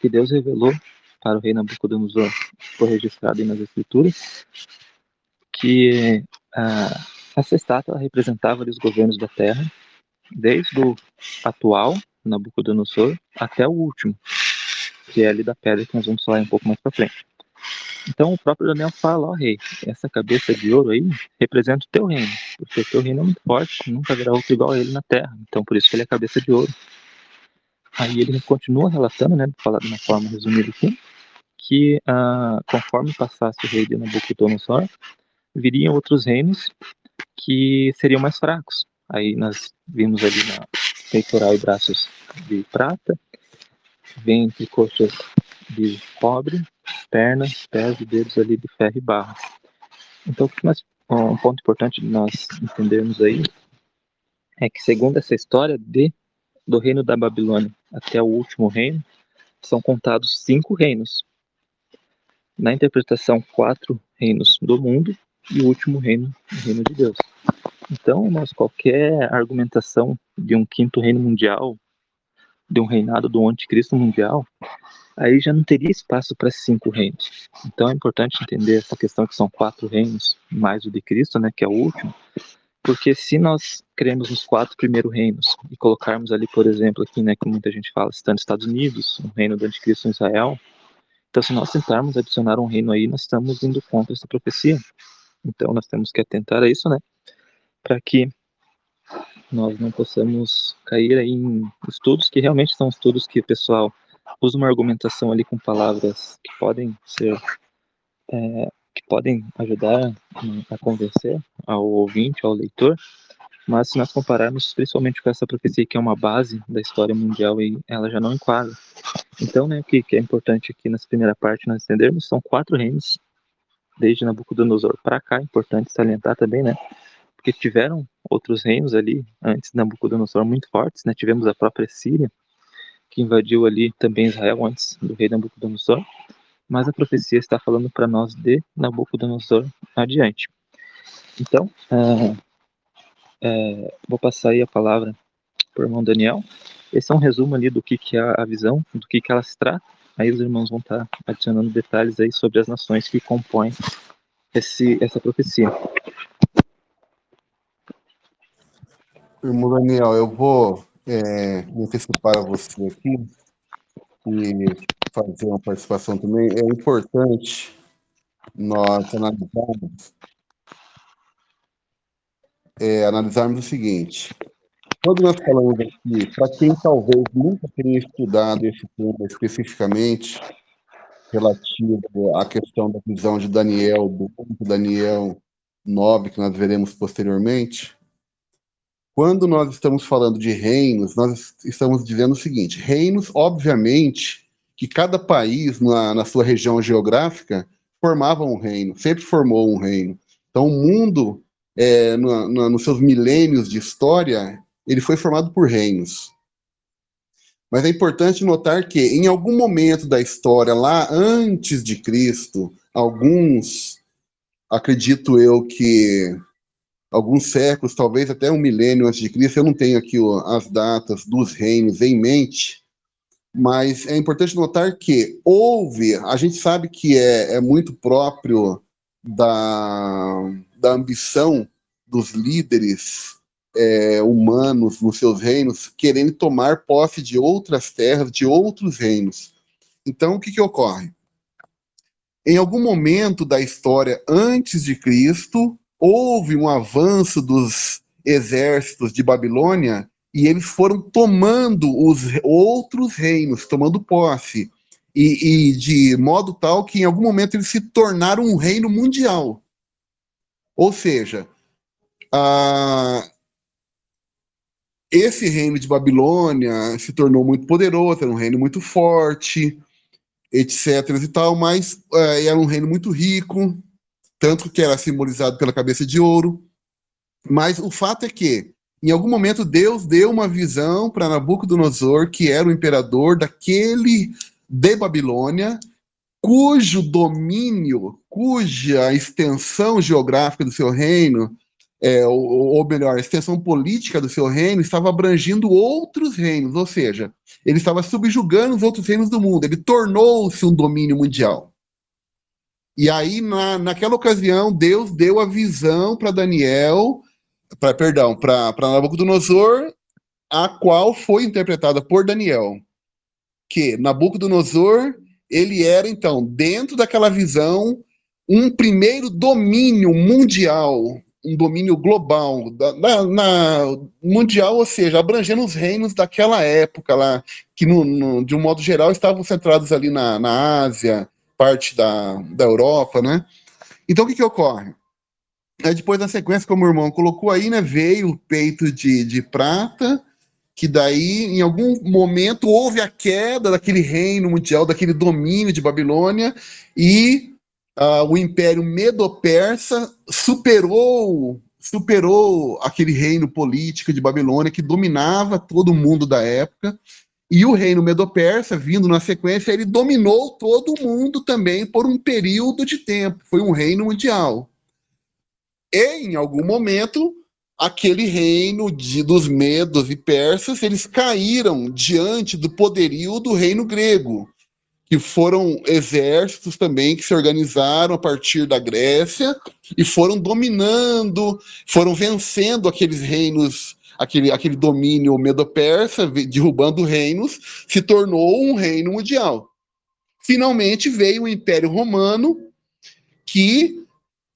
que Deus revelou para o rei Nabucodonosor, foi registrado aí nas escrituras, que ah, essa estátua representava os governos da terra, desde o atual Nabucodonosor até o último, que é ali da pedra que nós vamos falar um pouco mais para frente. Então o próprio Daniel fala, ó oh, rei, essa cabeça de ouro aí representa o teu reino, porque o teu reino é muito forte, nunca haverá outro igual a ele na terra, então por isso que ele é cabeça de ouro. Aí ele continua relatando, né, falar de uma forma resumida aqui, que ah, conforme passasse o rei de Nabucodonosor, viriam outros reinos que seriam mais fracos. Aí nós vimos ali na peitoral e braços de prata, ventre coxas de cobre, pernas, pés e dedos ali de ferro e barro. Então, um ponto importante de nós entendermos aí é que, segundo essa história de do reino da Babilônia até o último reino, são contados cinco reinos. Na interpretação, quatro reinos do mundo e o último reino, o reino de Deus. Então, nós, qualquer argumentação de um quinto reino mundial, de um reinado do anticristo mundial, aí já não teria espaço para cinco reinos. Então é importante entender essa questão que são quatro reinos, mais o de Cristo, né, que é o último, porque se nós cremos nos quatro primeiros reinos e colocarmos ali, por exemplo, aqui, né, que muita gente fala, está nos Estados Unidos, o reino do anticristo em Israel, então se nós tentarmos adicionar um reino aí, nós estamos indo contra essa profecia. Então nós temos que atentar a isso, né, para que nós não possamos cair aí em estudos que realmente são estudos que o pessoal usa uma argumentação ali com palavras que podem ser é, que podem ajudar a convencer ao ouvinte, ao leitor, mas se nós compararmos principalmente com essa profecia que é uma base da história mundial e ela já não enquadra. Então, né, o que, que é importante aqui nessa primeira parte nós entendermos são quatro reinos desde Nabucodonosor para cá, importante salientar também, né, porque tiveram outros reinos ali antes de Nabucodonosor muito fortes, né, tivemos a própria Síria, que invadiu ali também Israel antes do rei Nabucodonosor, mas a profecia está falando para nós de Nabucodonosor adiante. Então, é, é, vou passar aí a palavra para o irmão Daniel. Esse é um resumo ali do que, que é a visão, do que, que ela se trata. Aí os irmãos vão estar adicionando detalhes aí sobre as nações que compõem esse, essa profecia. Irmão Daniel, eu vou é, me antecipar a você aqui e fazer uma participação também. É importante nós analisarmos, é, analisarmos o seguinte. Quando nós falamos aqui, para quem talvez nunca tenha estudado esse tema especificamente, relativo à questão da visão de Daniel, do ponto Daniel 9, que nós veremos posteriormente, quando nós estamos falando de reinos, nós estamos dizendo o seguinte: reinos, obviamente, que cada país na, na sua região geográfica formava um reino, sempre formou um reino. Então, o mundo, é, no, no, nos seus milênios de história, ele foi formado por reinos. Mas é importante notar que, em algum momento da história, lá antes de Cristo, alguns, acredito eu que alguns séculos, talvez até um milênio antes de Cristo, eu não tenho aqui as datas dos reinos em mente, mas é importante notar que houve, a gente sabe que é, é muito próprio da, da ambição dos líderes é, humanos nos seus reinos querendo tomar posse de outras terras, de outros reinos. Então, o que, que ocorre? Em algum momento da história antes de Cristo, houve um avanço dos exércitos de Babilônia e eles foram tomando os outros reinos, tomando posse. E, e, de modo tal que em algum momento eles se tornaram um reino mundial. Ou seja, a, esse reino de Babilônia se tornou muito poderoso, era um reino muito forte, etc. e tal, mas é, era um reino muito rico, tanto que era simbolizado pela cabeça de ouro. Mas o fato é que, em algum momento, Deus deu uma visão para Nabucodonosor, que era o imperador daquele de Babilônia, cujo domínio, cuja extensão geográfica do seu reino é, ou, ou, melhor, a extensão política do seu reino estava abrangindo outros reinos, ou seja, ele estava subjugando os outros reinos do mundo, ele tornou-se um domínio mundial. E aí, na, naquela ocasião, Deus deu a visão para Daniel, pra, perdão, para Nabucodonosor, a qual foi interpretada por Daniel. Que Nabucodonosor, ele era, então, dentro daquela visão, um primeiro domínio mundial um domínio global, da, na, na, mundial, ou seja, abrangendo os reinos daquela época lá, que no, no, de um modo geral estavam centrados ali na, na Ásia, parte da, da Europa, né? Então o que, que ocorre? Aí depois na sequência, como o irmão colocou aí, né, veio o peito de, de prata, que daí, em algum momento, houve a queda daquele reino mundial, daquele domínio de Babilônia, e uh, o Império Medo-Persa superou superou aquele reino político de Babilônia que dominava todo o mundo da época. E o reino Medo-Persa, vindo na sequência, ele dominou todo o mundo também por um período de tempo. Foi um reino mundial. E, em algum momento, aquele reino de, dos medos e persas, eles caíram diante do poderio do reino grego que foram exércitos também que se organizaram a partir da Grécia e foram dominando, foram vencendo aqueles reinos, aquele, aquele domínio medo-persa, derrubando reinos, se tornou um reino mundial. Finalmente veio o Império Romano, que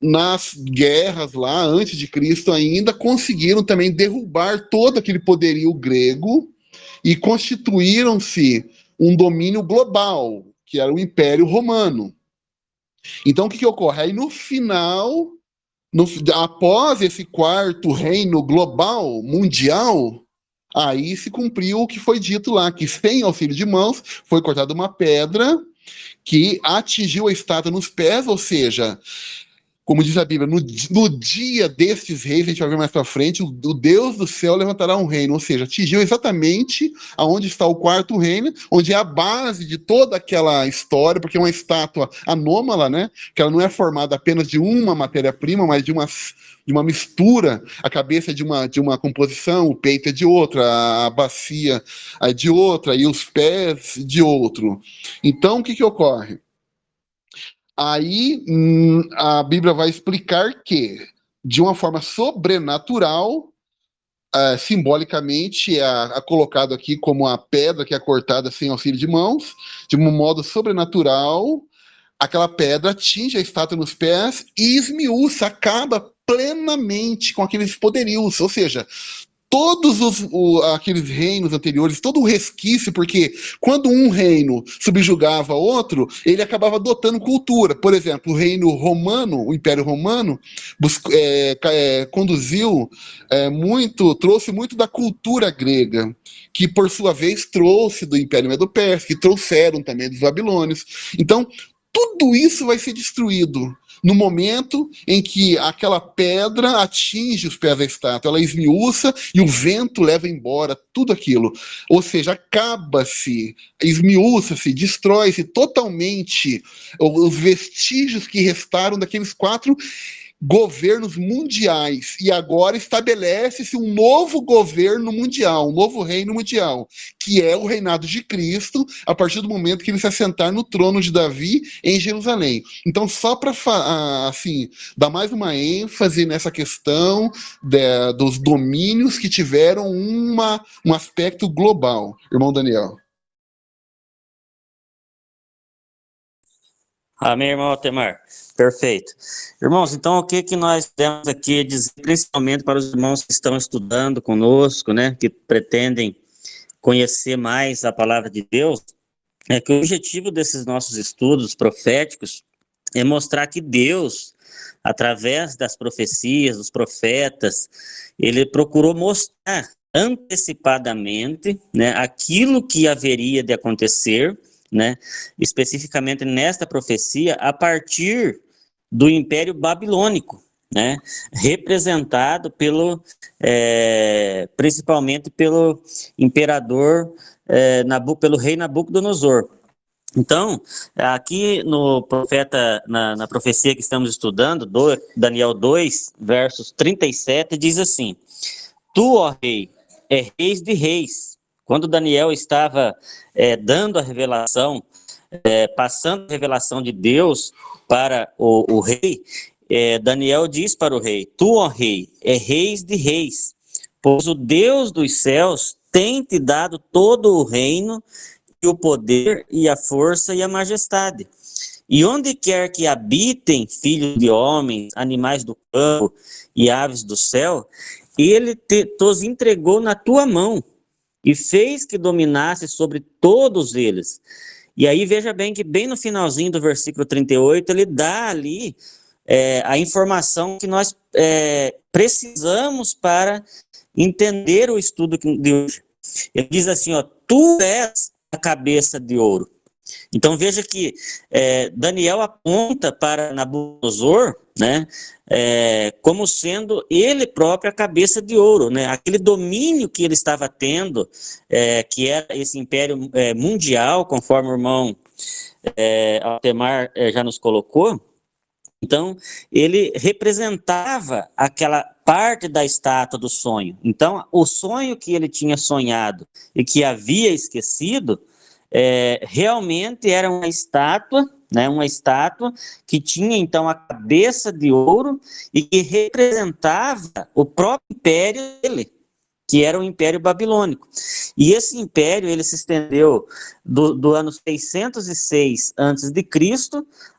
nas guerras lá, antes de Cristo ainda, conseguiram também derrubar todo aquele poderio grego e constituíram-se um domínio global, que era o Império Romano. Então, o que, que ocorre? Aí, no final, no, após esse quarto reino global, mundial, aí se cumpriu o que foi dito lá, que sem auxílio de mãos foi cortada uma pedra que atingiu a estátua nos pés, ou seja, como diz a Bíblia, no, no dia destes reis, a gente vai ver mais para frente, o, o, Deus do céu levantará um reino, ou seja, atingiu exatamente aonde está o quarto reino, onde é a base de toda aquela história, porque é uma estátua anômala, né? Que ela não é formada apenas de uma matéria-prima, mas de uma, de uma mistura, a cabeça de uma, de uma composição, o peito é de outra, a bacia é de outra, e os pés de outro. Então, o que, que ocorre? Aí hum, a Bíblia vai explicar que, de uma forma sobrenatural, uh, simbolicamente é, é, colocado aqui como a pedra que é cortada sem auxílio de mãos, de um modo sobrenatural, aquela pedra atinge a estátua nos pés e esmiuça, acaba plenamente com aqueles poderios, ou seja, todos os, o, aqueles reinos anteriores, todo o resquício, porque quando um reino subjugava outro, ele acabava adotando cultura. Por exemplo, o reino romano, o Império Romano, é, é, conduziu é, muito, trouxe muito da cultura grega, que por sua vez trouxe do Império Medo-Persa, que trouxeram também dos babilônios. Então, tudo isso vai ser destruído no momento em que aquela pedra atinge os pés da estátua, ela esmiuça e o vento leva embora tudo aquilo. Ou seja, acaba-se, esmiuça-se, destrói-se totalmente os vestígios que restaram daqueles quatro governos mundiais e agora estabelece-se um novo governo mundial, um novo reino mundial, que é o reinado de Cristo, a partir do momento que ele se assentar no trono de Davi em Jerusalém. Então, só para assim, dar mais uma ênfase nessa questão de, dos domínios que tiveram uma, um aspecto global, irmão Daniel. Amém, irmão Altemar. Perfeito. Irmãos, então o que, que nós temos aqui dizer, principalmente para os irmãos que estão estudando conosco, né, que pretendem conhecer mais a palavra de Deus, é que o objetivo desses nossos estudos proféticos é mostrar que Deus, através das profecias, dos profetas, ele procurou mostrar antecipadamente né, aquilo que haveria de acontecer né? Especificamente nesta profecia, a partir do Império Babilônico, né? Representado pelo, é, principalmente pelo imperador, é, Nabu, pelo rei Nabucodonosor. Então, aqui no profeta, na, na, profecia que estamos estudando, do, Daniel 2, versos 37, diz assim: Tu, ó rei, é reis de reis. Quando Daniel estava é, dando a revelação, é, passando a revelação de Deus para o, o rei, é, Daniel diz para o rei: Tu, ó rei, é reis de reis, pois o Deus dos céus tem te dado todo o reino, e o poder, e a força e a majestade. E onde quer que habitem filhos de homens, animais do campo e aves do céu, ele te, os entregou na tua mão e fez que dominasse sobre todos eles. E aí veja bem que bem no finalzinho do versículo 38 ele dá ali é, a informação que nós é, precisamos para entender o estudo de hoje. Ele diz assim, ó, tu és a cabeça de ouro. Então veja que é, Daniel aponta para Nabucodonosor, né, é, como sendo ele próprio a cabeça de ouro, né, aquele domínio que ele estava tendo, é, que era esse império é, mundial, conforme o irmão é, Altemar é, já nos colocou. Então ele representava aquela parte da estátua do sonho. Então o sonho que ele tinha sonhado e que havia esquecido é, realmente era uma estátua, né, uma estátua que tinha então a cabeça de ouro e que representava o próprio império dele, que era o Império Babilônico. E esse império ele se estendeu do, do ano 606 a.C.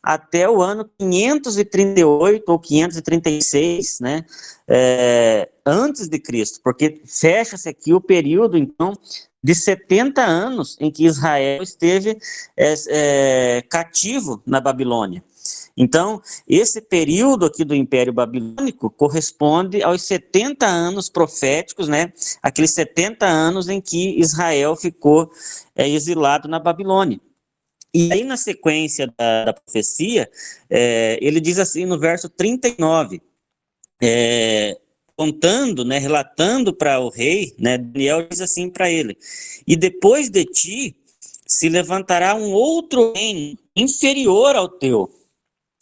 até o ano 538 ou 536, né, é, antes de Cristo, porque fecha-se aqui o período, então, de 70 anos em que Israel esteve é, é, cativo na Babilônia. Então, esse período aqui do Império Babilônico corresponde aos 70 anos proféticos, né? Aqueles 70 anos em que Israel ficou é, exilado na Babilônia. E aí, na sequência da, da profecia, é, ele diz assim no verso 39, é, contando, né, relatando para o rei, né, Daniel diz assim para ele: E depois de ti se levantará um outro reino inferior ao teu.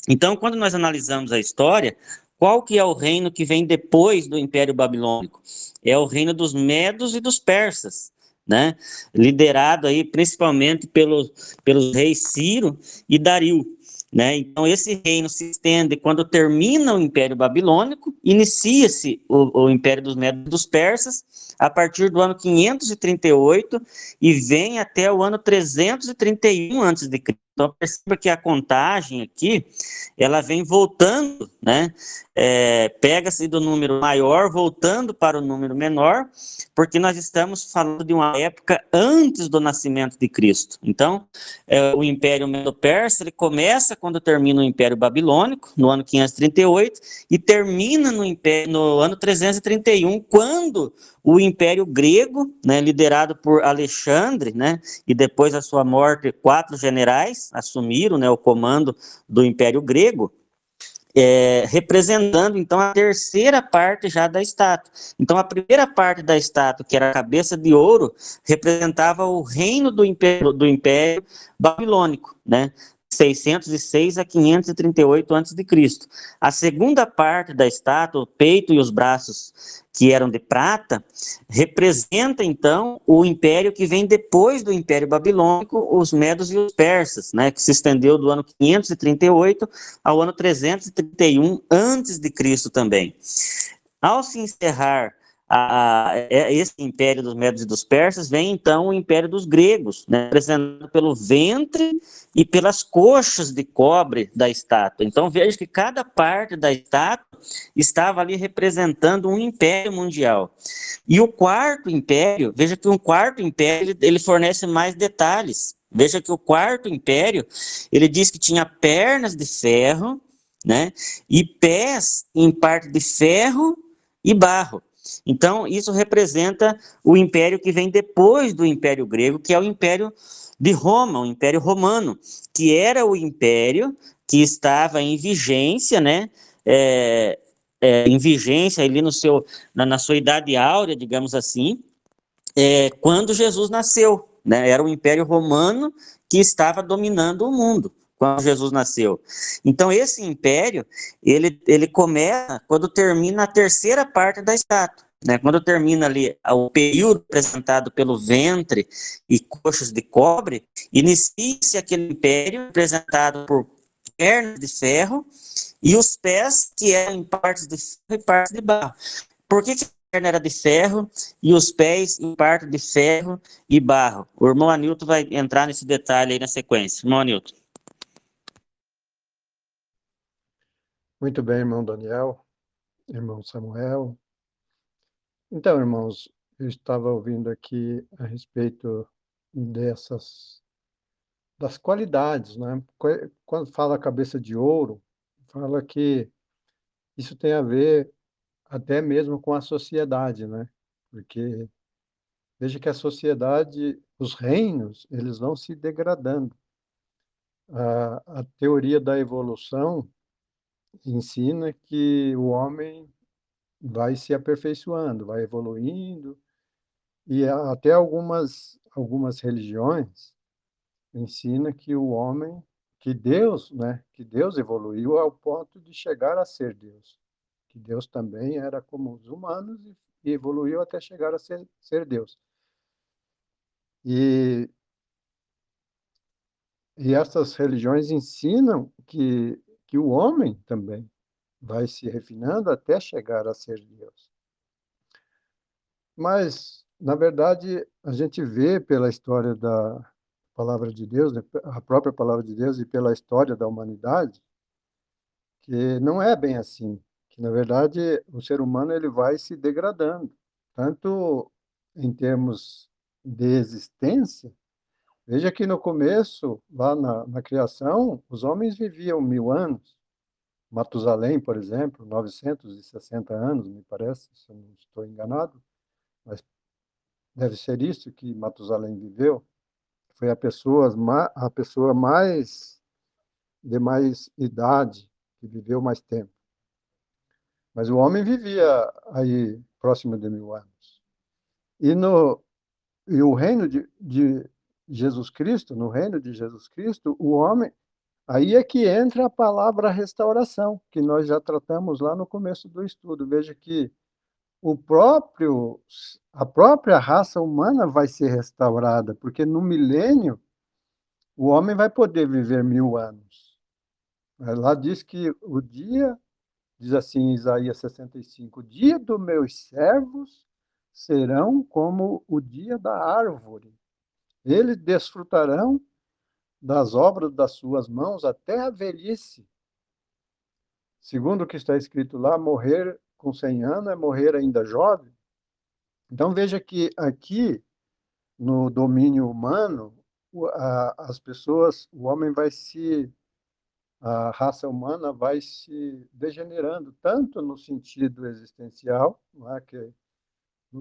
Então, quando nós analisamos a história, qual que é o reino que vem depois do Império Babilônico? É o reino dos Medos e dos Persas, né? Liderado aí principalmente pelo, pelos reis Ciro e Dario. Né? Então, esse reino se estende quando termina o Império Babilônico, inicia-se o, o, Império dos Medos dos Persas, a partir do ano 538 e vem até o ano 331 a.C. Então perceba que a contagem aqui, ela vem voltando, né? É, Pega-se do número maior, voltando para o número menor, porque nós estamos falando de uma época antes do nascimento de Cristo. Então, é, o Império Medo-Persa, ele começa quando termina o Império Babilônico, no ano 538, e termina no, império, no ano 331, quando o Império Grego, né, liderado por Alexandre, né, e depois da sua morte, quatro generais assumiram né, o comando do Império Grego, é, representando então a terceira parte já da estátua. Então a primeira parte da estátua, que era a cabeça de ouro, representava o reino do império, do império babilônico, né? 606 a 538 a.C. A segunda parte da estátua, o peito e os braços que eram de prata, representa então o império que vem depois do Império Babilônico, os Medos e os Persas, né, que se estendeu do ano 538 ao ano 331 antes de Cristo também. Ao se encerrar a, é, esse império dos Medos e dos Persas, vem então o império dos gregos, né, representado pelo ventre e pelas coxas de cobre da estátua. Então veja que cada parte da estátua estava ali representando um império mundial. E o quarto império, veja que um quarto império ele fornece mais detalhes. Veja que o quarto império, ele diz que tinha pernas de ferro, né, e pés em parte de ferro e barro. Então, isso representa o império que vem depois do Império Grego, que é o Império de Roma, o Império Romano, que era o império que estava em vigência, né? É, é, em vigência ali no seu, na, na, sua idade áurea, digamos assim, é, quando Jesus nasceu. Né? Era o Império Romano que estava dominando o mundo quando Jesus nasceu. Então esse império, ele, ele começa quando termina a terceira parte da estátua. Né? Quando termina ali o período representado pelo ventre e coxas de cobre, inicia-se aquele império representado por pernas de ferro e os pés que eram em partes de ferro e partes de barro. Por que, que perna era de ferro e os pés em parte de ferro e barro? O irmão Anilton vai entrar nesse detalhe aí na sequência. Irmão Anilton. Muito bem, irmão Daniel, irmão Samuel. Então, irmãos, eu estava ouvindo aqui a respeito dessas das qualidades, né? Quando fala cabeça de ouro, fala que isso tem a ver até mesmo com a sociedade, né? Porque veja que a sociedade, os reinos, eles vão se degradando. A, a teoria da evolução ensina que o homem vai se aperfeiçoando, vai evoluindo, e até algumas, algumas religiões ensina que o homem, que Deus, né, que Deus evoluiu ao ponto de chegar a ser Deus, que Deus também era como os humanos e evoluiu até chegar a ser, ser Deus. E, e essas religiões ensinam que que o homem também vai se refinando até chegar a ser Deus. Mas, na verdade, a gente vê pela história da palavra de Deus, né, a própria palavra de Deus e pela história da humanidade, que não é bem assim, que na verdade o ser humano ele vai se degradando, tanto em termos de existência, Veja que no começo, lá na, na criação, os homens viviam mil anos. Matusalém, por exemplo, 960 anos, me parece, se eu não estou enganado, mas deve ser isso que Matusalém viveu. Foi a pessoa, a pessoa mais de mais idade, que viveu mais tempo. Mas o homem vivia aí próximo de mil anos. E, no, e o reino de, de Jesus Cristo, no reino de Jesus Cristo, o homem, aí é que entra a palavra restauração, que nós já tratamos lá no começo do estudo. Veja que o próprio a própria raça humana vai ser restaurada, porque no milênio o homem vai poder viver mil anos. Lá diz que o dia, diz assim Isaías 65, o dia dos meus servos serão como o dia da árvore. Eles desfrutarão das obras das suas mãos até a velhice. Segundo o que está escrito lá, morrer com 100 anos é morrer ainda jovem. Então veja que aqui no domínio humano, as pessoas, o homem vai se a raça humana vai se degenerando tanto no sentido existencial, é que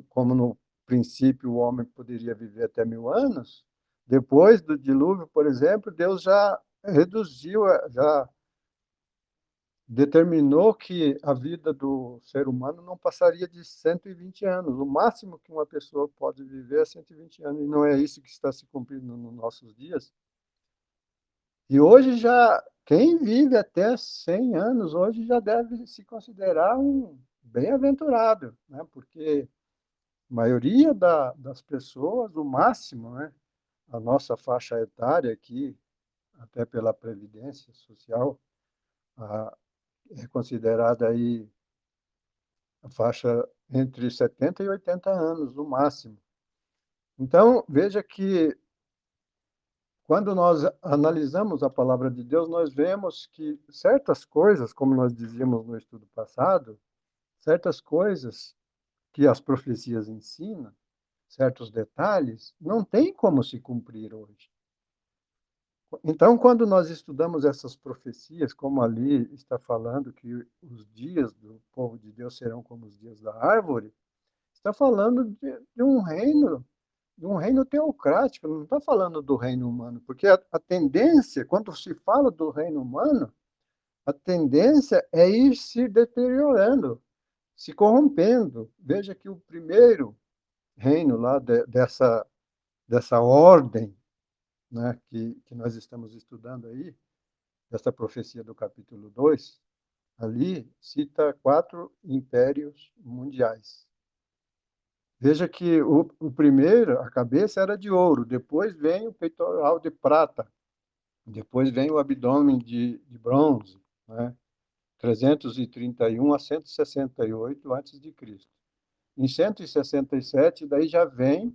como no princípio o homem poderia viver até mil anos, depois do dilúvio, por exemplo, Deus já reduziu, já determinou que a vida do ser humano não passaria de 120 anos. O máximo que uma pessoa pode viver é 120 anos, e não é isso que está se cumprindo nos nossos dias. E hoje já, quem vive até 100 anos, hoje já deve se considerar um bem-aventurado, né? porque maioria da, das pessoas, o máximo, né? a nossa faixa etária aqui, até pela Previdência Social, a, é considerada aí a faixa entre 70 e 80 anos, no máximo. Então, veja que quando nós analisamos a palavra de Deus, nós vemos que certas coisas, como nós dizíamos no estudo passado, certas coisas que as profecias ensinam, certos detalhes, não tem como se cumprir hoje. Então, quando nós estudamos essas profecias, como ali está falando que os dias do povo de Deus serão como os dias da árvore, está falando de, de um reino, de um reino teocrático, não está falando do reino humano, porque a, a tendência, quando se fala do reino humano, a tendência é ir se deteriorando, se corrompendo. Veja que o primeiro reino lá de, dessa, dessa ordem né, que, que nós estamos estudando aí, essa profecia do capítulo 2, ali cita quatro impérios mundiais. Veja que o, o, primeiro, a cabeça era de ouro, depois vem o peitoral de prata, depois vem o abdômen de, de bronze, né? 331 a 168 antes de Cristo. Em 167, daí já vem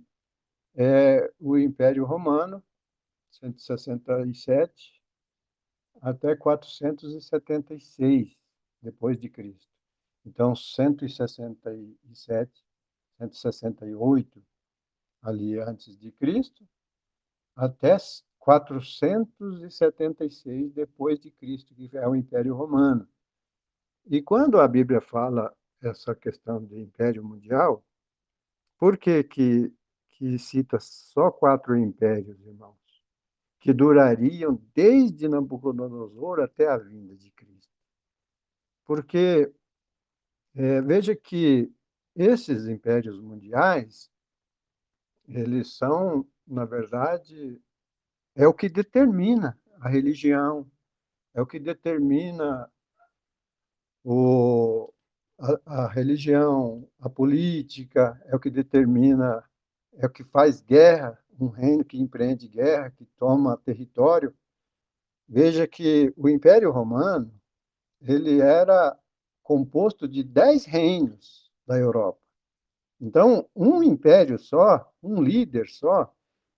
é, o Império Romano, 167 até 476 depois de Cristo. Então 167, 168 ali antes de Cristo até 476 depois de Cristo, que é o Império Romano. E quando a Bíblia fala essa questão de Império Mundial, por que que, que cita só quatro impérios, irmãos? que durariam desde Nabucodonosor até a vinda de Cristo. Porque é, veja que esses impérios mundiais, eles são, na verdade, é o que determina a religião, é o que determina o, a, a religião, a política, é o que determina, é o que faz guerra, um reino que empreende guerra, que toma território. Veja que o Império Romano ele era composto de dez reinos da Europa. Então, um império só, um líder só,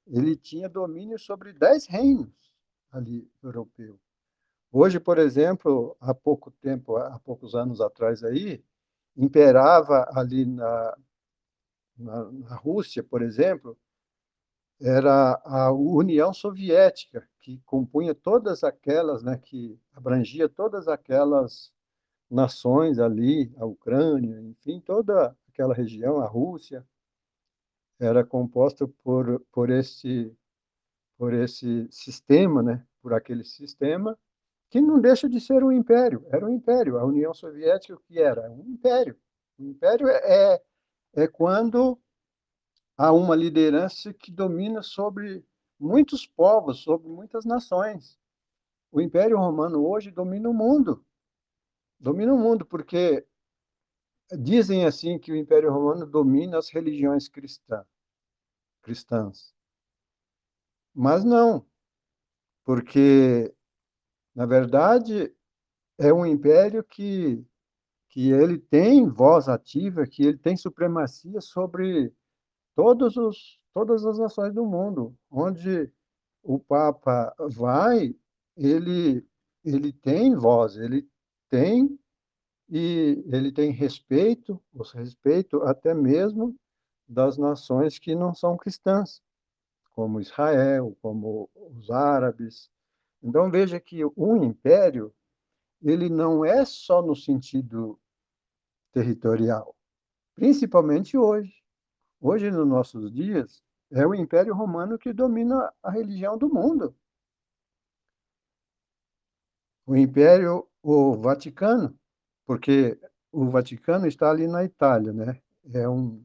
ele tinha domínio sobre dez reinos ali europeu. Hoje, por exemplo, há pouco tempo, há poucos anos atrás aí, imperava ali na, na, na Rússia, por exemplo, era a União Soviética, que compunha todas aquelas, né, que abrangia todas aquelas nações ali, a Ucrânia, enfim, toda aquela região, a Rússia, era composta por, por esse por esse sistema, né, por aquele sistema que não deixa de ser um império, era um império. A União Soviética o que era? Um império. O império é, é, é quando há uma liderança que domina sobre muitos povos, sobre muitas nações. O Império Romano hoje domina o mundo. Domina o mundo porque dizem assim que o Império Romano domina as religiões cristãs. cristãs. Mas não, porque na verdade é um império que que ele tem voz ativa, que ele tem supremacia sobre todos os, todas as nações do mundo. Onde o Papa vai, ele, ele tem voz, ele tem e ele tem respeito, o respeito até mesmo das nações que não são cristãs, como Israel, como os árabes. Então veja que o império ele não é só no sentido territorial, principalmente hoje. Hoje, nos nossos dias, é o Império Romano que domina a religião do mundo. O Império, o Vaticano, porque o Vaticano está ali na Itália, né? É um,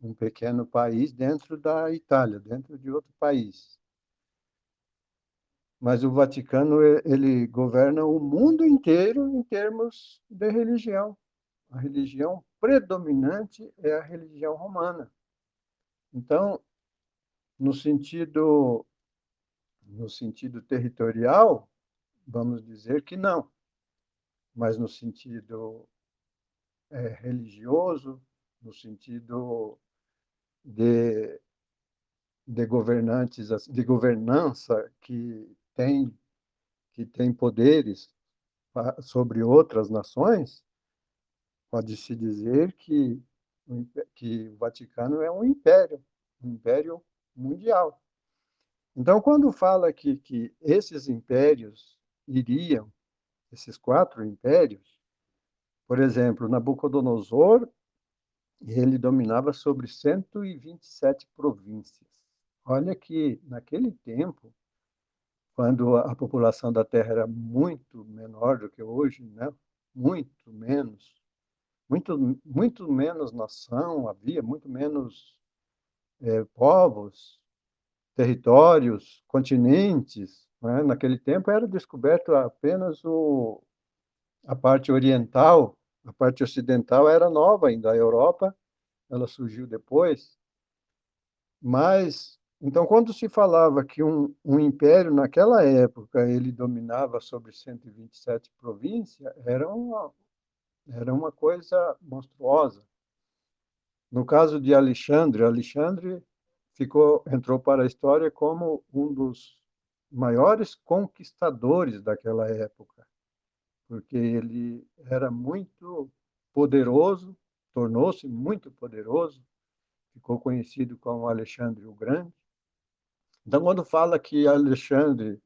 um pequeno país dentro da Itália, dentro de outro país. Mas o Vaticano ele governa o mundo inteiro em termos de religião. A religião predominante é a religião romana. Então, no sentido no sentido territorial, vamos dizer que não mas no sentido é, religioso, no sentido de, de governantes, de governança que tem que tem poderes sobre outras nações, pode-se dizer que, que o Vaticano é um império, um império mundial. Então, quando fala que, que esses impérios iriam esses quatro impérios, por exemplo, Nabucodonosor, ele dominava sobre 127 províncias. Olha que naquele tempo, quando a população da Terra era muito menor do que hoje, né? muito menos, muito, muito menos nação, havia muito menos é, povos, territórios, continentes, né? Naquele tempo era descoberto apenas o, a parte oriental, a parte ocidental era nova ainda, a Europa, ela surgiu depois. Mas, então, quando se falava que um, um império, naquela época, ele dominava sobre 127 províncias, era uma, era uma coisa monstruosa. No caso de Alexandre, Alexandre ficou entrou para a história como um dos maiores conquistadores daquela época, porque ele era muito poderoso, tornou-se muito poderoso, ficou conhecido como Alexandre o Grande. Então, quando fala que Alexandre,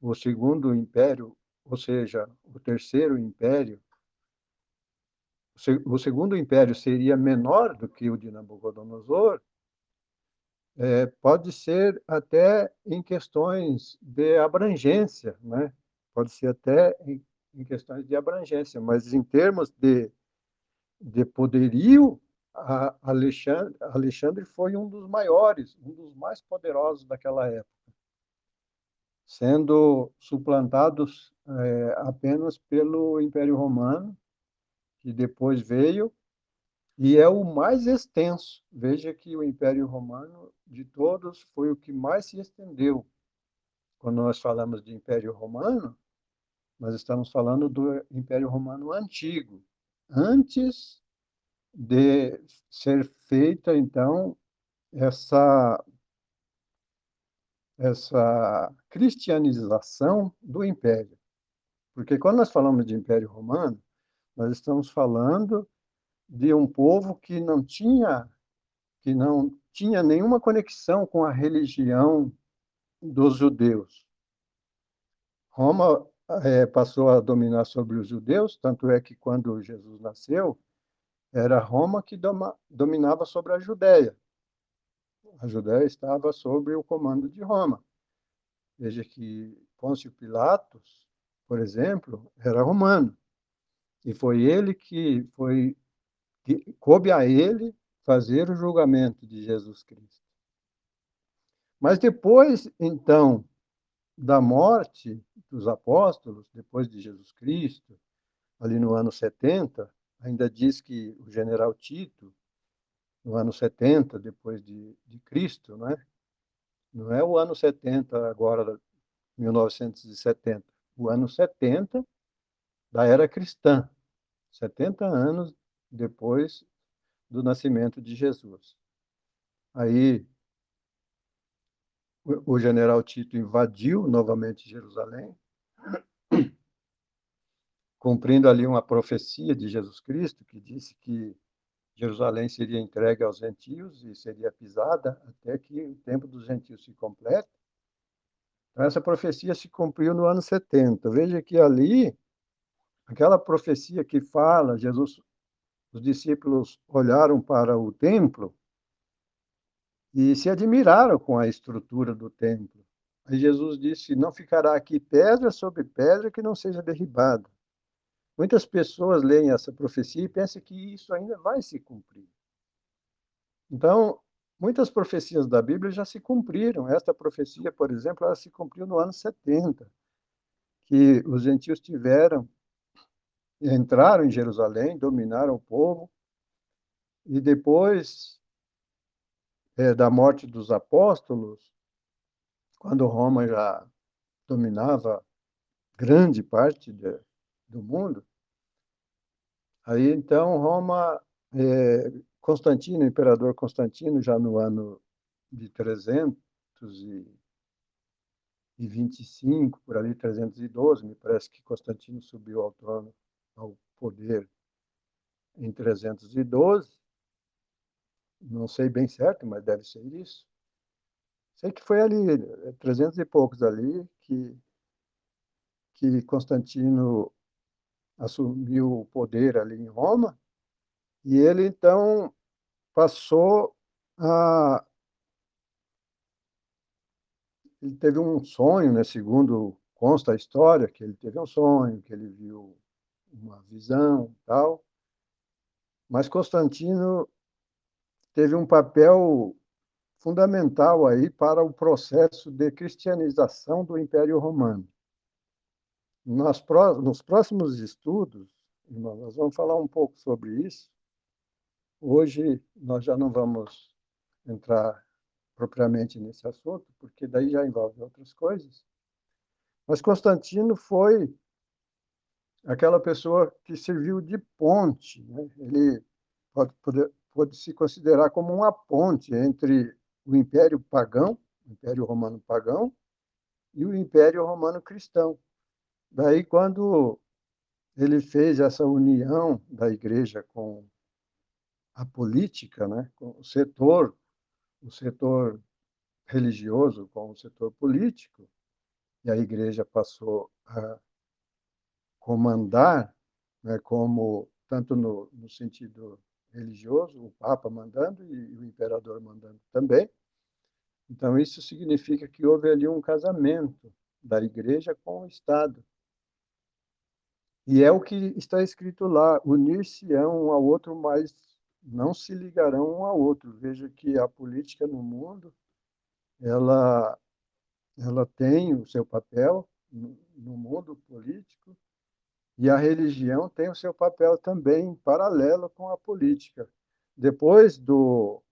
o segundo império, ou seja, o terceiro império, o segundo império seria menor do que o de Nabucodonosor, é, pode ser até em questões de abrangência, né? pode ser até em, em questões de abrangência, mas em termos de, de poderio, Alexandre, Alexandre foi um dos maiores, um dos mais poderosos daquela época, sendo suplantados é, apenas pelo Império Romano, que depois veio e é o mais extenso. Veja que o Império Romano, de todos, foi o que mais se estendeu. Quando nós falamos de Império Romano, nós estamos falando do Império Romano antigo, antes de ser feita, então, essa, essa cristianização do Império. Porque quando nós falamos de Império Romano, nós estamos falando de um povo que não tinha que não tinha nenhuma conexão com a religião dos judeus. Roma é, passou a dominar sobre os judeus, tanto é que quando Jesus nasceu, era Roma que doma, dominava sobre a Judéia. A Judéia estava sob o comando de Roma. Veja que Pôncio Pilatos, por exemplo, era romano. E foi ele que foi que coube a ele fazer o julgamento de Jesus Cristo. Mas depois, então, da morte dos apóstolos, depois de Jesus Cristo, ali no ano 70, ainda diz que o general Tito, no ano 70, depois de, de Cristo, não é? Não é o ano 70 agora, 1970, o ano 70 da era cristã, 70 anos depois do nascimento de Jesus. Aí o general Tito invadiu novamente Jerusalém, cumprindo ali uma profecia de Jesus Cristo que disse que Jerusalém seria entregue aos gentios e seria pisada até que o tempo dos gentios se complete. Então, essa profecia se cumpriu no ano 70. Veja que ali, aquela profecia que fala, Jesus, os discípulos olharam para o templo e se admiraram com a estrutura do templo. Aí Jesus disse: Não ficará aqui pedra sobre pedra que não seja derribada. Muitas pessoas leem essa profecia e pensam que isso ainda vai se cumprir. Então, muitas profecias da Bíblia já se cumpriram. Esta profecia, por exemplo, ela se cumpriu no ano 70, que os gentios tiveram, entraram em Jerusalém, dominaram o povo, e depois é, da morte dos apóstolos, quando Roma já dominava grande parte de, do mundo. Aí, então, Roma, é, Constantino, imperador Constantino, já no ano de 325, por ali, 312, me parece que Constantino subiu ao trono, ao poder, em 312. Não sei bem certo, mas deve ser isso. Sei que foi ali, 300 e poucos ali, que, que Constantino assumiu o poder ali em Roma, e ele então passou a. Ele teve um sonho, né, segundo consta a história, que ele teve um sonho, que ele viu uma visão tal. Mas Constantino teve um papel fundamental aí para o processo de cristianização do Império Romano. Nas, nos próximos estudos, nós vamos falar um pouco sobre isso. Hoje nós já não vamos entrar propriamente nesse assunto, porque daí já envolve outras coisas. Mas Constantino foi aquela pessoa que serviu de ponte. Né? Ele pode, pode, pode se considerar como uma ponte entre o Império Pagão, o Império Romano Pagão, e o Império Romano Cristão. Daí, quando ele fez essa união da igreja com a política, né, com o setor, o setor religioso com o setor político, e a igreja passou a comandar, né, como tanto no, no sentido religioso, o Papa mandando e o imperador mandando também. Então, isso significa que houve ali um casamento da igreja com o Estado. E é o que está escrito lá: unir-se-ão um ao outro, mas não se ligarão um ao outro. Veja que a política no mundo ela, ela tem o seu papel no mundo político e a religião tem o seu papel também paralelo com a política. Depois do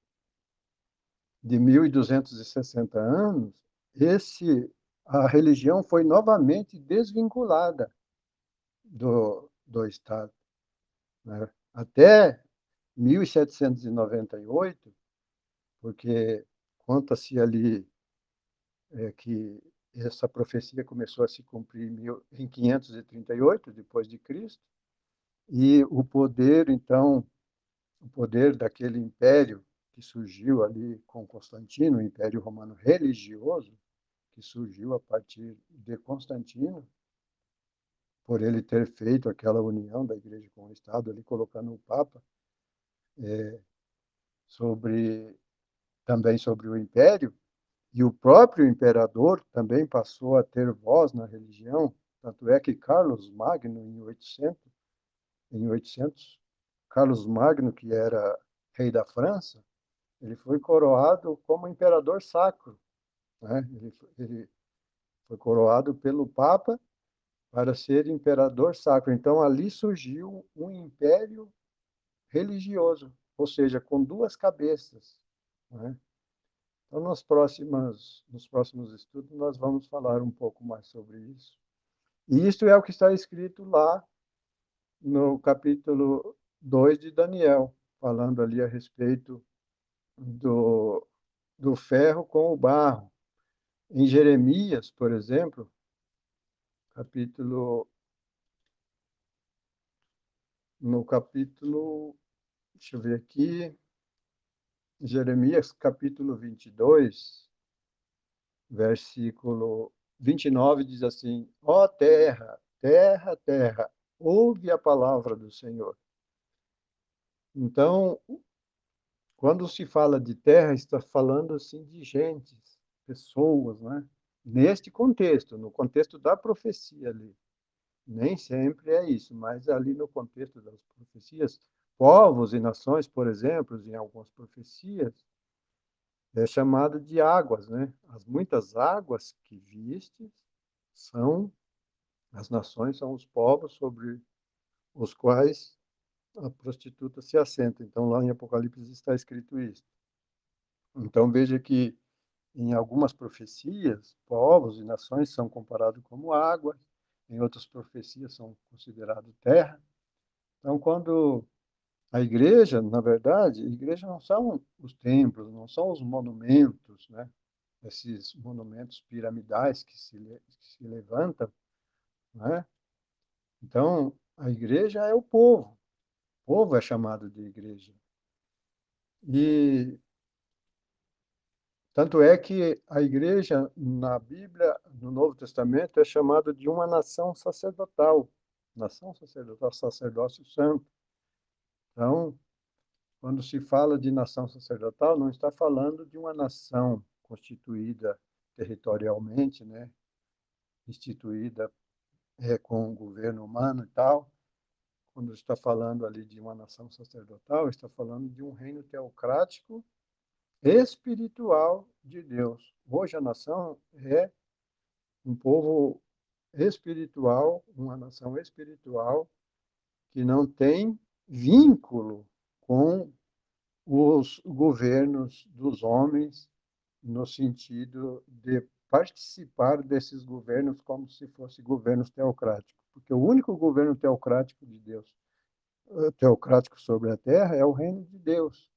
de 1260 anos, esse a religião foi novamente desvinculada do, do Estado. Né? Até 1798, porque conta-se ali é, que essa profecia começou a se cumprir em 538 depois de Cristo e o poder então o poder daquele império que surgiu ali com Constantino, o Império Romano religioso que surgiu a partir de Constantino, por ele ter feito aquela união da Igreja com o Estado, ali colocando o Papa é, sobre também sobre o Império, e o próprio imperador também passou a ter voz na religião, tanto é que Carlos Magno, em 800, em 800 Carlos Magno, que era rei da França, ele foi coroado como imperador sacro. Né? Ele, ele foi coroado pelo Papa para ser imperador sacro. Então, ali surgiu um império religioso, ou seja, com duas cabeças. Né? Então, nos próximos, nos próximos estudos, nós vamos falar um pouco mais sobre isso. E isso é o que está escrito lá no capítulo 2 de Daniel, falando ali a respeito do, do ferro com o barro. Em Jeremias, por exemplo, capítulo. No capítulo. Deixa eu ver aqui. Jeremias, capítulo 22, versículo 29, diz assim: Ó oh, terra, terra, terra, ouve a palavra do Senhor. Então, quando se fala de terra, está falando assim de gentes, pessoas, né? Neste contexto, no contexto da profecia ali. Nem sempre é isso, mas ali no contexto das profecias, povos e nações, por exemplo, em algumas profecias, é chamado de águas, né? As muitas águas que vistes são as nações, são os povos sobre os quais a prostituta se assenta. Então, lá em Apocalipse está escrito isso. Então, veja que em algumas profecias, povos e nações são comparados como água, em outras profecias são considerados terra. Então, quando a igreja, na verdade, a igreja não são os templos, não são os monumentos, né? Esses monumentos piramidais que se, que se levantam, né? Então, a igreja é o povo. O povo é chamado de igreja. E tanto é que a igreja na Bíblia, no Novo Testamento, é chamada de uma nação sacerdotal, nação sacerdotal, sacerdócio santo. Então, quando se fala de nação sacerdotal, não está falando de uma nação constituída territorialmente, né, instituída é, com um governo humano e tal, quando está falando ali de uma nação sacerdotal, está falando de um reino teocrático espiritual de Deus. Hoje a nação é um povo espiritual, uma nação espiritual que não tem vínculo com os governos dos homens no sentido de participar desses governos como se fossem governos teocráticos, porque o único governo teocrático de Deus, eh, teocrático sobre a terra, é o reino de Deus.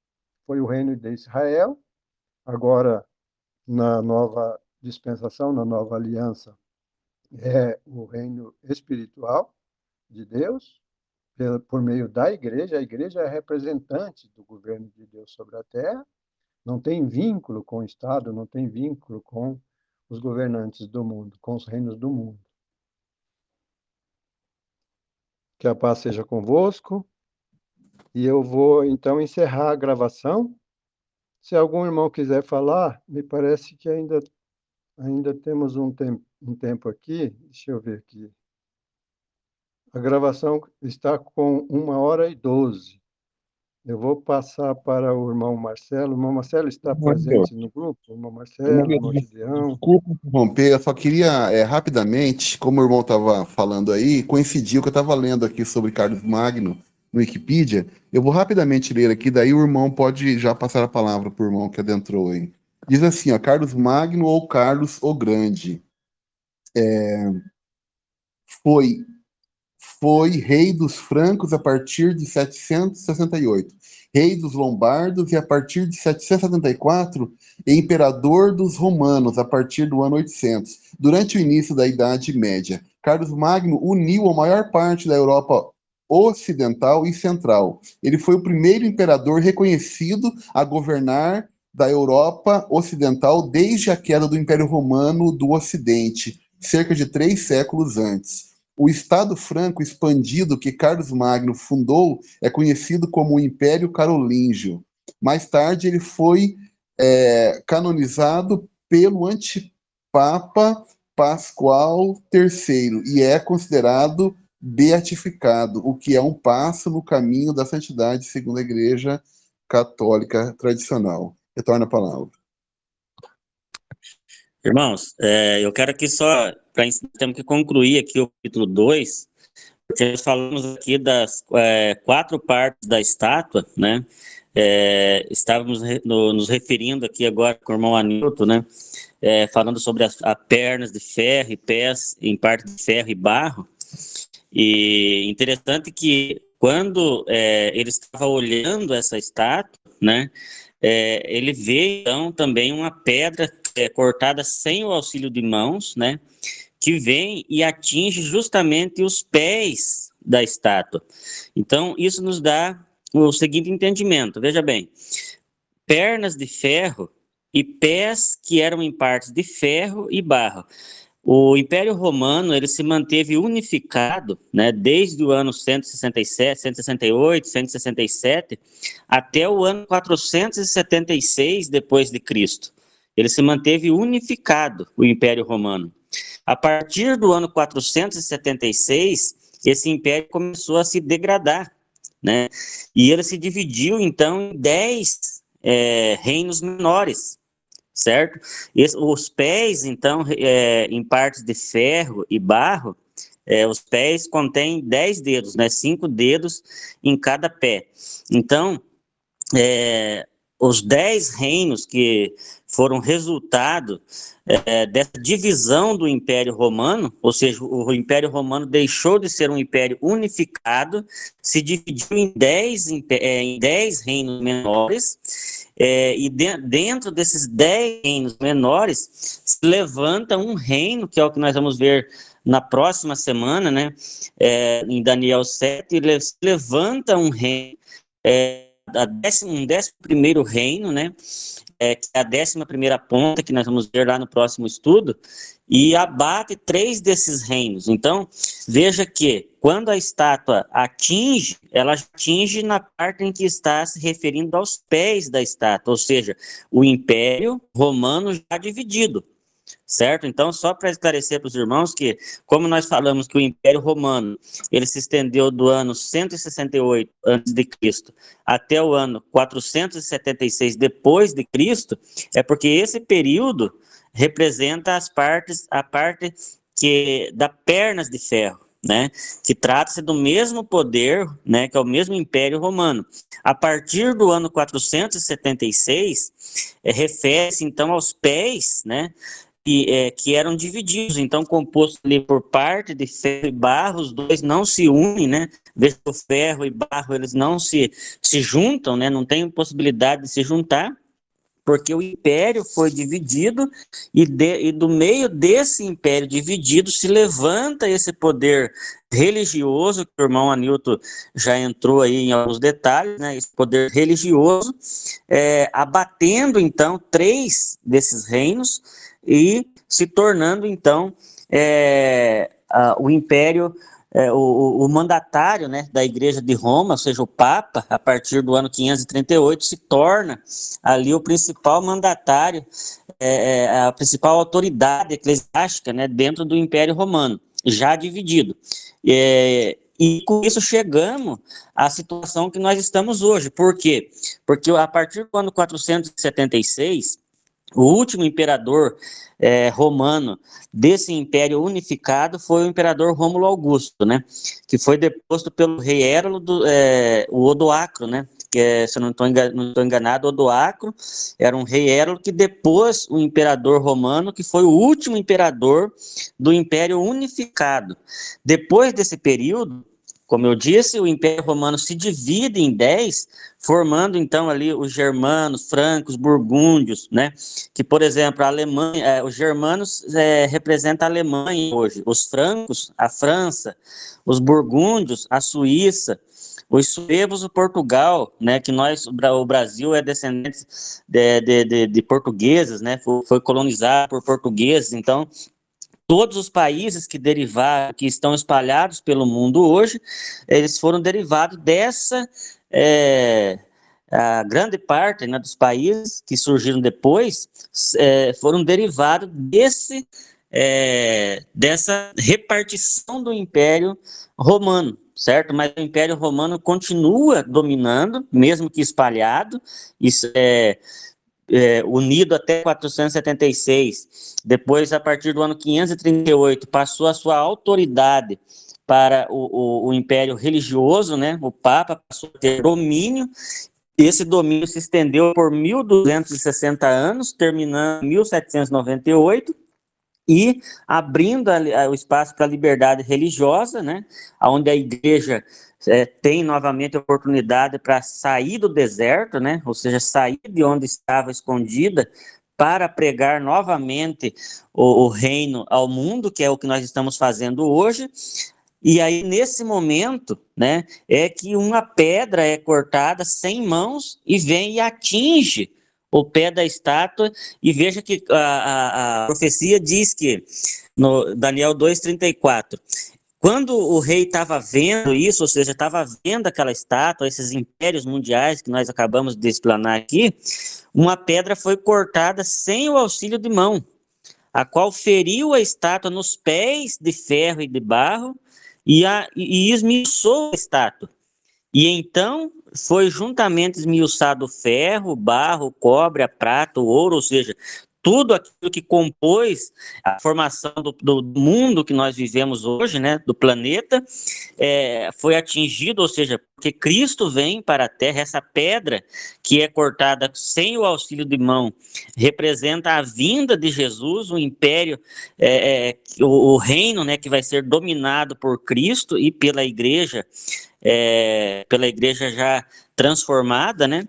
Foi o reino de Israel, agora na nova dispensação, na nova aliança, é o reino espiritual de Deus, por meio da igreja. A igreja é representante do governo de Deus sobre a terra, não tem vínculo com o Estado, não tem vínculo com os governantes do mundo, com os reinos do mundo. Que a paz seja convosco. E eu vou então encerrar a gravação. Se algum irmão quiser falar, me parece que ainda ainda temos um tempo, um tempo aqui. Deixa eu ver aqui. A gravação está com uma hora e doze. Eu vou passar para o irmão Marcelo. O irmão Marcelo está presente no grupo? O irmão Marcelo, o irmão Gideão. Desculpa interromper, eu só queria, é, rapidamente, como o irmão estava falando aí, coincidiu que eu estava lendo aqui sobre Carlos Magno no Wikipedia. Eu vou rapidamente ler aqui, daí o irmão pode já passar a palavra para o irmão que adentrou aí. Diz assim, ó, Carlos Magno ou Carlos o Grande. É, foi foi rei dos francos a partir de 768, rei dos lombardos e a partir de 774, imperador dos romanos a partir do ano 800. Durante o início da Idade Média, Carlos Magno uniu a maior parte da Europa ocidental e central. Ele foi o primeiro imperador reconhecido a governar da Europa ocidental desde a queda do Império Romano do Ocidente, cerca de três séculos antes. O Estado franco expandido que Carlos Magno fundou é conhecido como o Império Carolíngio. Mais tarde, ele foi é, canonizado pelo antipapa Pascoal III e é considerado beatificado, o que é um passo no caminho da santidade segundo a Igreja Católica tradicional. Retorna a palavra. Irmãos, é, eu quero aqui só, para temos que concluir aqui o capítulo 2, porque nós falamos aqui das é, quatro partes da estátua, né? É, estávamos no, nos referindo aqui agora com o irmão Anilton, né? É, falando sobre as pernas de ferro e pés em parte de ferro e barro. E interessante que quando é, ele estava olhando essa estátua, né, é, ele vê então também uma pedra é, cortada sem o auxílio de mãos, né, que vem e atinge justamente os pés da estátua. Então, isso nos dá o seguinte entendimento: veja bem, pernas de ferro e pés que eram em partes de ferro e barro. O Império Romano ele se manteve unificado, né, desde o ano 167, 168, 167 até o ano 476 depois de Cristo. Ele se manteve unificado, o Império Romano. A partir do ano 476, esse império começou a se degradar, né? E ele se dividiu então em dez é, reinos menores, certo? Esse, os pés, então, é, em partes de ferro e barro, é, os pés contêm dez dedos, né? Cinco dedos em cada pé. Então, é, os dez reinos que foram resultado é, dessa divisão do Império Romano, ou seja, o Império Romano deixou de ser um império unificado, se dividiu em dez, é, em dez reinos menores, é, e de, dentro desses dez reinos menores se levanta um reino, que é o que nós vamos ver na próxima semana, né, é, em Daniel 7, se levanta um reino, é, décimo, um décimo primeiro reino, né, é, que é a décima primeira ponta, que nós vamos ver lá no próximo estudo, e abate três desses reinos. Então, veja que quando a estátua atinge, ela atinge na parte em que está se referindo aos pés da estátua, ou seja, o Império Romano já dividido certo? Então, só para esclarecer para os irmãos que, como nós falamos que o Império Romano, ele se estendeu do ano 168 a.C. até o ano 476 depois de Cristo, é porque esse período representa as partes, a parte que da pernas de ferro, né, que trata-se do mesmo poder, né, que é o mesmo Império Romano. A partir do ano 476, é, refere-se então aos pés, né, que, é, que eram divididos, então composto ali por parte de ferro e barro, os dois não se unem, né? Que o ferro e barro eles não se, se juntam, né? Não tem possibilidade de se juntar, porque o império foi dividido e, de, e do meio desse império dividido se levanta esse poder religioso, que o irmão Anilton já entrou aí em alguns detalhes, né, esse poder religioso, é, abatendo então três desses reinos, e se tornando, então, é, a, o império, é, o, o, mandatário né, da Igreja de Roma, ou seja, o Papa, a partir do ano 538, se torna ali o principal mandatário, é, é, a principal autoridade eclesiástica né, dentro do Império Romano, já dividido. É, e com isso chegamos à situação que nós estamos hoje. Por quê? Porque a partir do ano 476, o último imperador é, romano desse império unificado foi o imperador Rômulo Augusto, né? Que foi deposto pelo rei Hérolo, é, o Odoacro, né? Que é, se eu não estou enganado, enganado, Odoacro era um rei Hérolo que depois o imperador romano, que foi o último imperador do império unificado. Depois desse período, como eu disse, o Império Romano se divide em dez, formando então ali os germanos, francos, burgúndios, né? Que, por exemplo, a Alemanha, é, os germanos é, representam a Alemanha hoje, os francos, a França, os burgúndios, a Suíça, os suevos, o Portugal, né? Que nós, o Brasil é descendente de, de, de, de portugueses, né? Foi, foi colonizado por portugueses, então todos os países que derivaram, que estão espalhados pelo mundo hoje, eles foram derivados dessa é, a grande parte né, dos países que surgiram depois é, foram derivados desse é, dessa repartição do Império Romano, certo? Mas o Império Romano continua dominando, mesmo que espalhado. Isso é é, unido até 476. Depois, a partir do ano 538, passou a sua autoridade para o, o, o Império Religioso, né? O Papa passou a ter domínio. Esse domínio se estendeu por 1.260 anos, terminando em 1798. E abrindo a, a, o espaço para a liberdade religiosa, né, onde a igreja é, tem novamente a oportunidade para sair do deserto, né, ou seja, sair de onde estava escondida para pregar novamente o, o reino ao mundo, que é o que nós estamos fazendo hoje, e aí, nesse momento, né, é que uma pedra é cortada sem mãos e vem e atinge o pé da estátua, e veja que a, a, a profecia diz que, no Daniel 2,34, quando o rei estava vendo isso, ou seja, estava vendo aquela estátua, esses impérios mundiais que nós acabamos de explanar aqui, uma pedra foi cortada sem o auxílio de mão, a qual feriu a estátua nos pés de ferro e de barro e, a, e esmiuçou a estátua. E então foi juntamente esmiuçado ferro, barro, cobre, prata, ouro, ou seja, tudo aquilo que compôs a formação do, do, mundo que nós vivemos hoje, né, do planeta, é, foi atingido, ou seja, porque Cristo vem para a Terra, essa pedra que é cortada sem o auxílio de mão, representa a vinda de Jesus, o império, é, é, o, o, reino, né, que vai ser dominado por Cristo e pela Igreja, é, pela Igreja já transformada, né?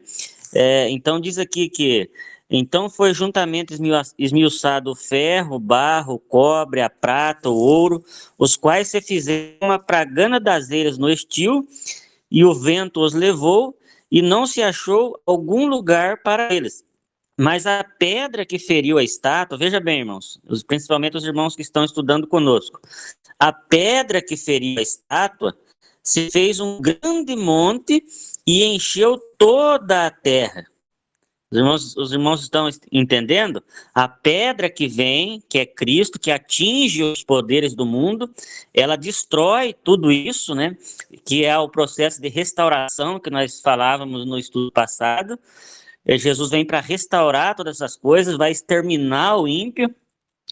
É, então diz aqui que então foi juntamente esmiuçado o ferro, o barro, o cobre, a prata, o ouro, os quais se fizeram a pragana das eiras no estio, e o vento os levou, e não se achou algum lugar para eles. Mas a pedra que feriu a estátua, veja bem, irmãos, principalmente os irmãos que estão estudando conosco, a pedra que feriu a estátua se fez um grande monte e encheu toda a terra. Os irmãos, os irmãos estão entendendo? A pedra que vem, que é Cristo, que atinge os poderes do mundo, ela destrói tudo isso, né? Que é o processo de restauração que nós falávamos no estudo passado. É, Jesus vem para restaurar todas essas coisas, vai exterminar o ímpio,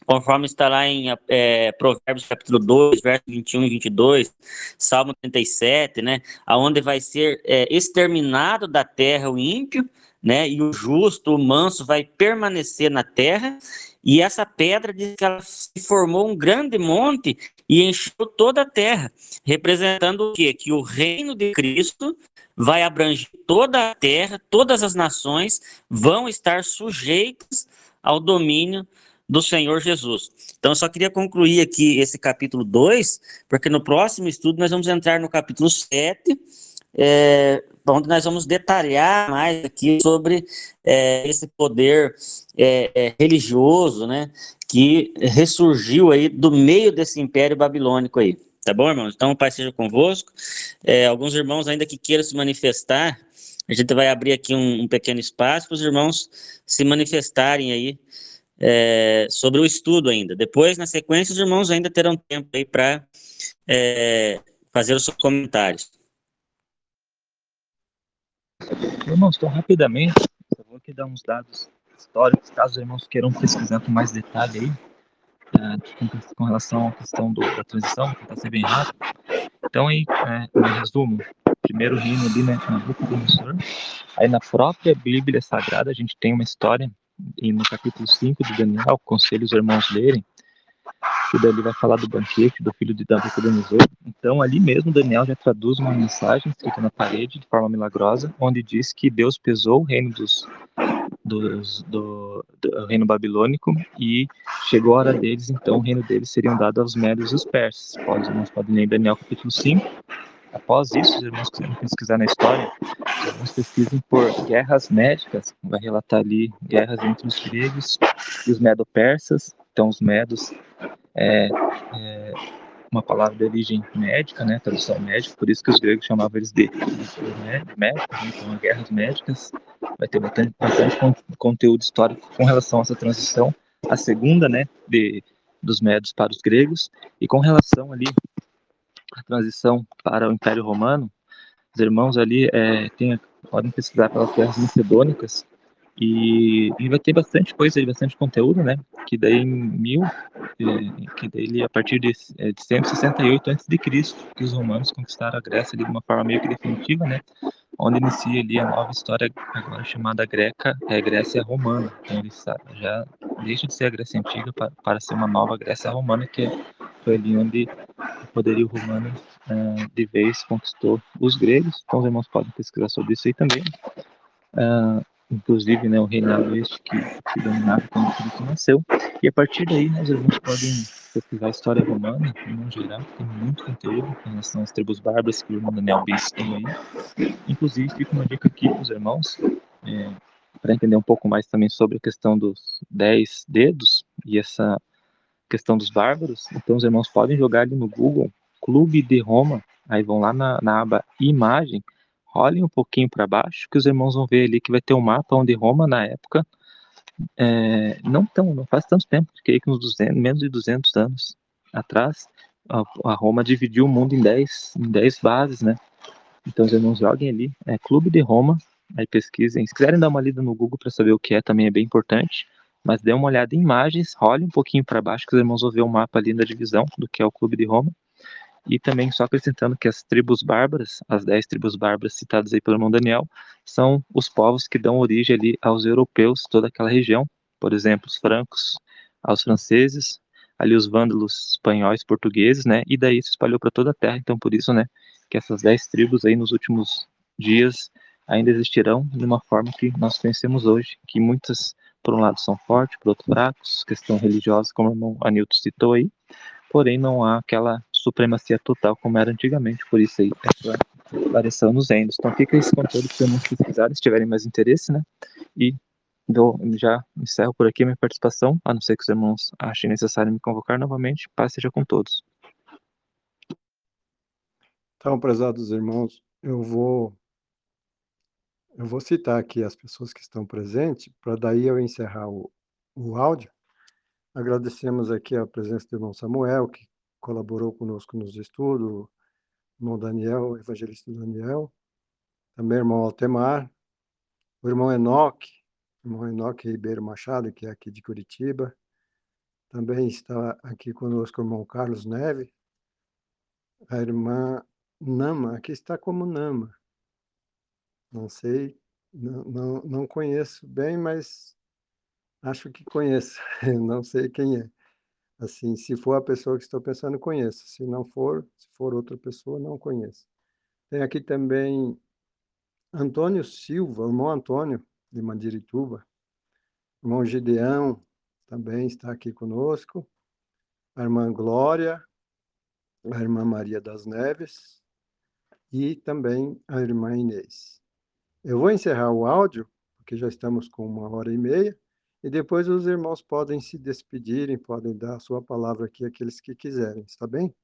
conforme está lá em é, Provérbios capítulo 2, versos 21 e 22, Salmo 37, né? Aonde vai ser é, exterminado da terra o ímpio, né? E o justo, o manso, vai permanecer na terra. E essa pedra diz que ela se formou um grande monte e encheu toda a terra, representando o quê? Que o reino de Cristo vai abranger toda a terra, todas as nações vão estar sujeitas ao domínio do Senhor Jesus. Então, eu só queria concluir aqui esse capítulo 2, porque no próximo estudo nós vamos entrar no capítulo 7, é, onde nós vamos detalhar mais aqui sobre é, esse poder é, é, religioso, né, que ressurgiu aí do meio desse império babilônico aí. Tá bom, irmãos? Então, o Pai seja convosco. É, alguns irmãos ainda que queiram se manifestar, a gente vai abrir aqui um, um pequeno espaço para os irmãos se manifestarem aí é, sobre o estudo ainda. Depois, na sequência, os irmãos ainda terão tempo aí para é, fazer os seus comentários. Irmãos, então rapidamente, eu vou aqui dar uns dados históricos, caso os irmãos queiram pesquisar com mais detalhe aí, é, com relação à questão do, da transição, que está ser bem rápido. Então, aí, é, em resumo, primeiro reino ali, né, Nabucodonosor. Aí na própria Bíblia Sagrada a gente tem uma história, e no capítulo 5 de Daniel, conselho os irmãos lerem, que dali vai falar do banquete do filho de Nabucodonosor. Então, ali mesmo, Daniel já traduz uma mensagem escrita na parede de forma milagrosa, onde diz que Deus pesou o reino dos, dos do, do, reino babilônico e chegou a hora deles, então o reino deles seria dado aos médios e os persas. Pode, nós podem ler Daniel capítulo 5. Após isso, os irmãos quiserem pesquisar na história, os irmãos pesquisem por guerras médicas, vai relatar ali guerras entre os gregos e os medo-persas. Então, os medos. É, é, uma palavra de origem médica, né, tradução médica, por isso que os gregos chamavam eles de médicos, né, então guerras médicas, vai ter bastante, bastante conteúdo histórico com relação a essa transição, a segunda, né, de, dos médios para os gregos, e com relação ali à transição para o Império Romano, os irmãos ali é, tem, podem pesquisar pelas guerras macedônicas, e, vai ter bastante coisa, bastante conteúdo, né? Que daí em mil, que daí a partir de, é, de 168 a.C., que os romanos conquistaram a Grécia de uma forma meio que definitiva, né? onde inicia ali a nova história agora chamada Greca, é Grécia Romana. Então ele já deixa de ser a Grécia Antiga para, para ser uma nova Grécia Romana, que foi ali onde o poderio romano uh, de vez conquistou os gregos. Então os irmãos podem pesquisar sobre isso aí também. Uh, inclusive né, o reinado este que, que dominava quando Cristo nasceu. E a partir daí, né, os irmãos podem pesquisar a história romana, no geral, tem muito conteúdo em relação às tribos bárbaras que o irmão Daniel Bis tem aí. Inclusive, fica uma dica aqui para os irmãos, é, para entender um pouco mais também sobre a questão dos dez dedos e essa questão dos bárbaros. Então, os irmãos podem jogar ali no Google Clube de Roma, aí vão lá na, na aba Imagem, olhem um pouquinho para baixo, que os irmãos vão ver ali que vai ter um mapa onde Roma, na época, é, não tão, não faz tanto tempo, creio que uns 200, menos de 200 anos atrás, a, a Roma dividiu o mundo em 10, em 10 bases, né? Então os irmãos joguem ali, é Clube de Roma, aí pesquisem. Se quiserem dar uma lida no Google para saber o que é, também é bem importante. Mas dê uma olhada em imagens, role um pouquinho para baixo, que os irmãos vão ver o mapa ali da divisão do que é o Clube de Roma. E também, só acrescentando que as tribos bárbaras, as dez tribos bárbaras citadas aí pelo irmão Daniel, são os povos que dão origem ali aos europeus, toda aquela região. Por exemplo, os francos, aos franceses, ali os vândalos espanhóis, portugueses, né? E daí se espalhou para toda a terra. Então, por isso, né, que essas dez tribos aí nos últimos dias ainda existirão de uma forma que nós conhecemos hoje, que muitas, por um lado, são fortes, por outro, fracos, questão religiosa, como o irmão Anilton citou aí, porém não há aquela supremacia total como era antigamente, por isso aí essa variação nos endos. Então fica esse conteúdo para não pesquisarem, se tiverem mais interesse, né? E dou, já encerro por aqui a minha participação, a não ser que os irmãos achem necessário me convocar novamente. Paz seja com todos. Então, prezados irmãos, eu vou eu vou citar aqui as pessoas que estão presentes, para daí eu encerrar o, o áudio. Agradecemos aqui a presença do irmão Samuel, que colaborou conosco nos estudos, o irmão Daniel, evangelista Daniel, também o irmão Altemar, o irmão Enoque, o irmão Enoque Ribeiro Machado, que é aqui de Curitiba, também está aqui conosco o irmão Carlos Neve, a irmã Nama, aqui está como Nama, não sei, não, não, não conheço bem, mas acho que conheço, não sei quem é. Assim, se for a pessoa que estou pensando, conheço. Se não for, se for outra pessoa, não conheço. Tem aqui também Antônio Silva, irmão Antônio, de Mandirituba. Irmão Gideão também está aqui conosco. A irmã Glória, a irmã Maria das Neves e também a irmã Inês. Eu vou encerrar o áudio, porque já estamos com uma hora e meia. E depois os irmãos podem se despedirem, podem dar a sua palavra aqui, aqueles que quiserem, está bem?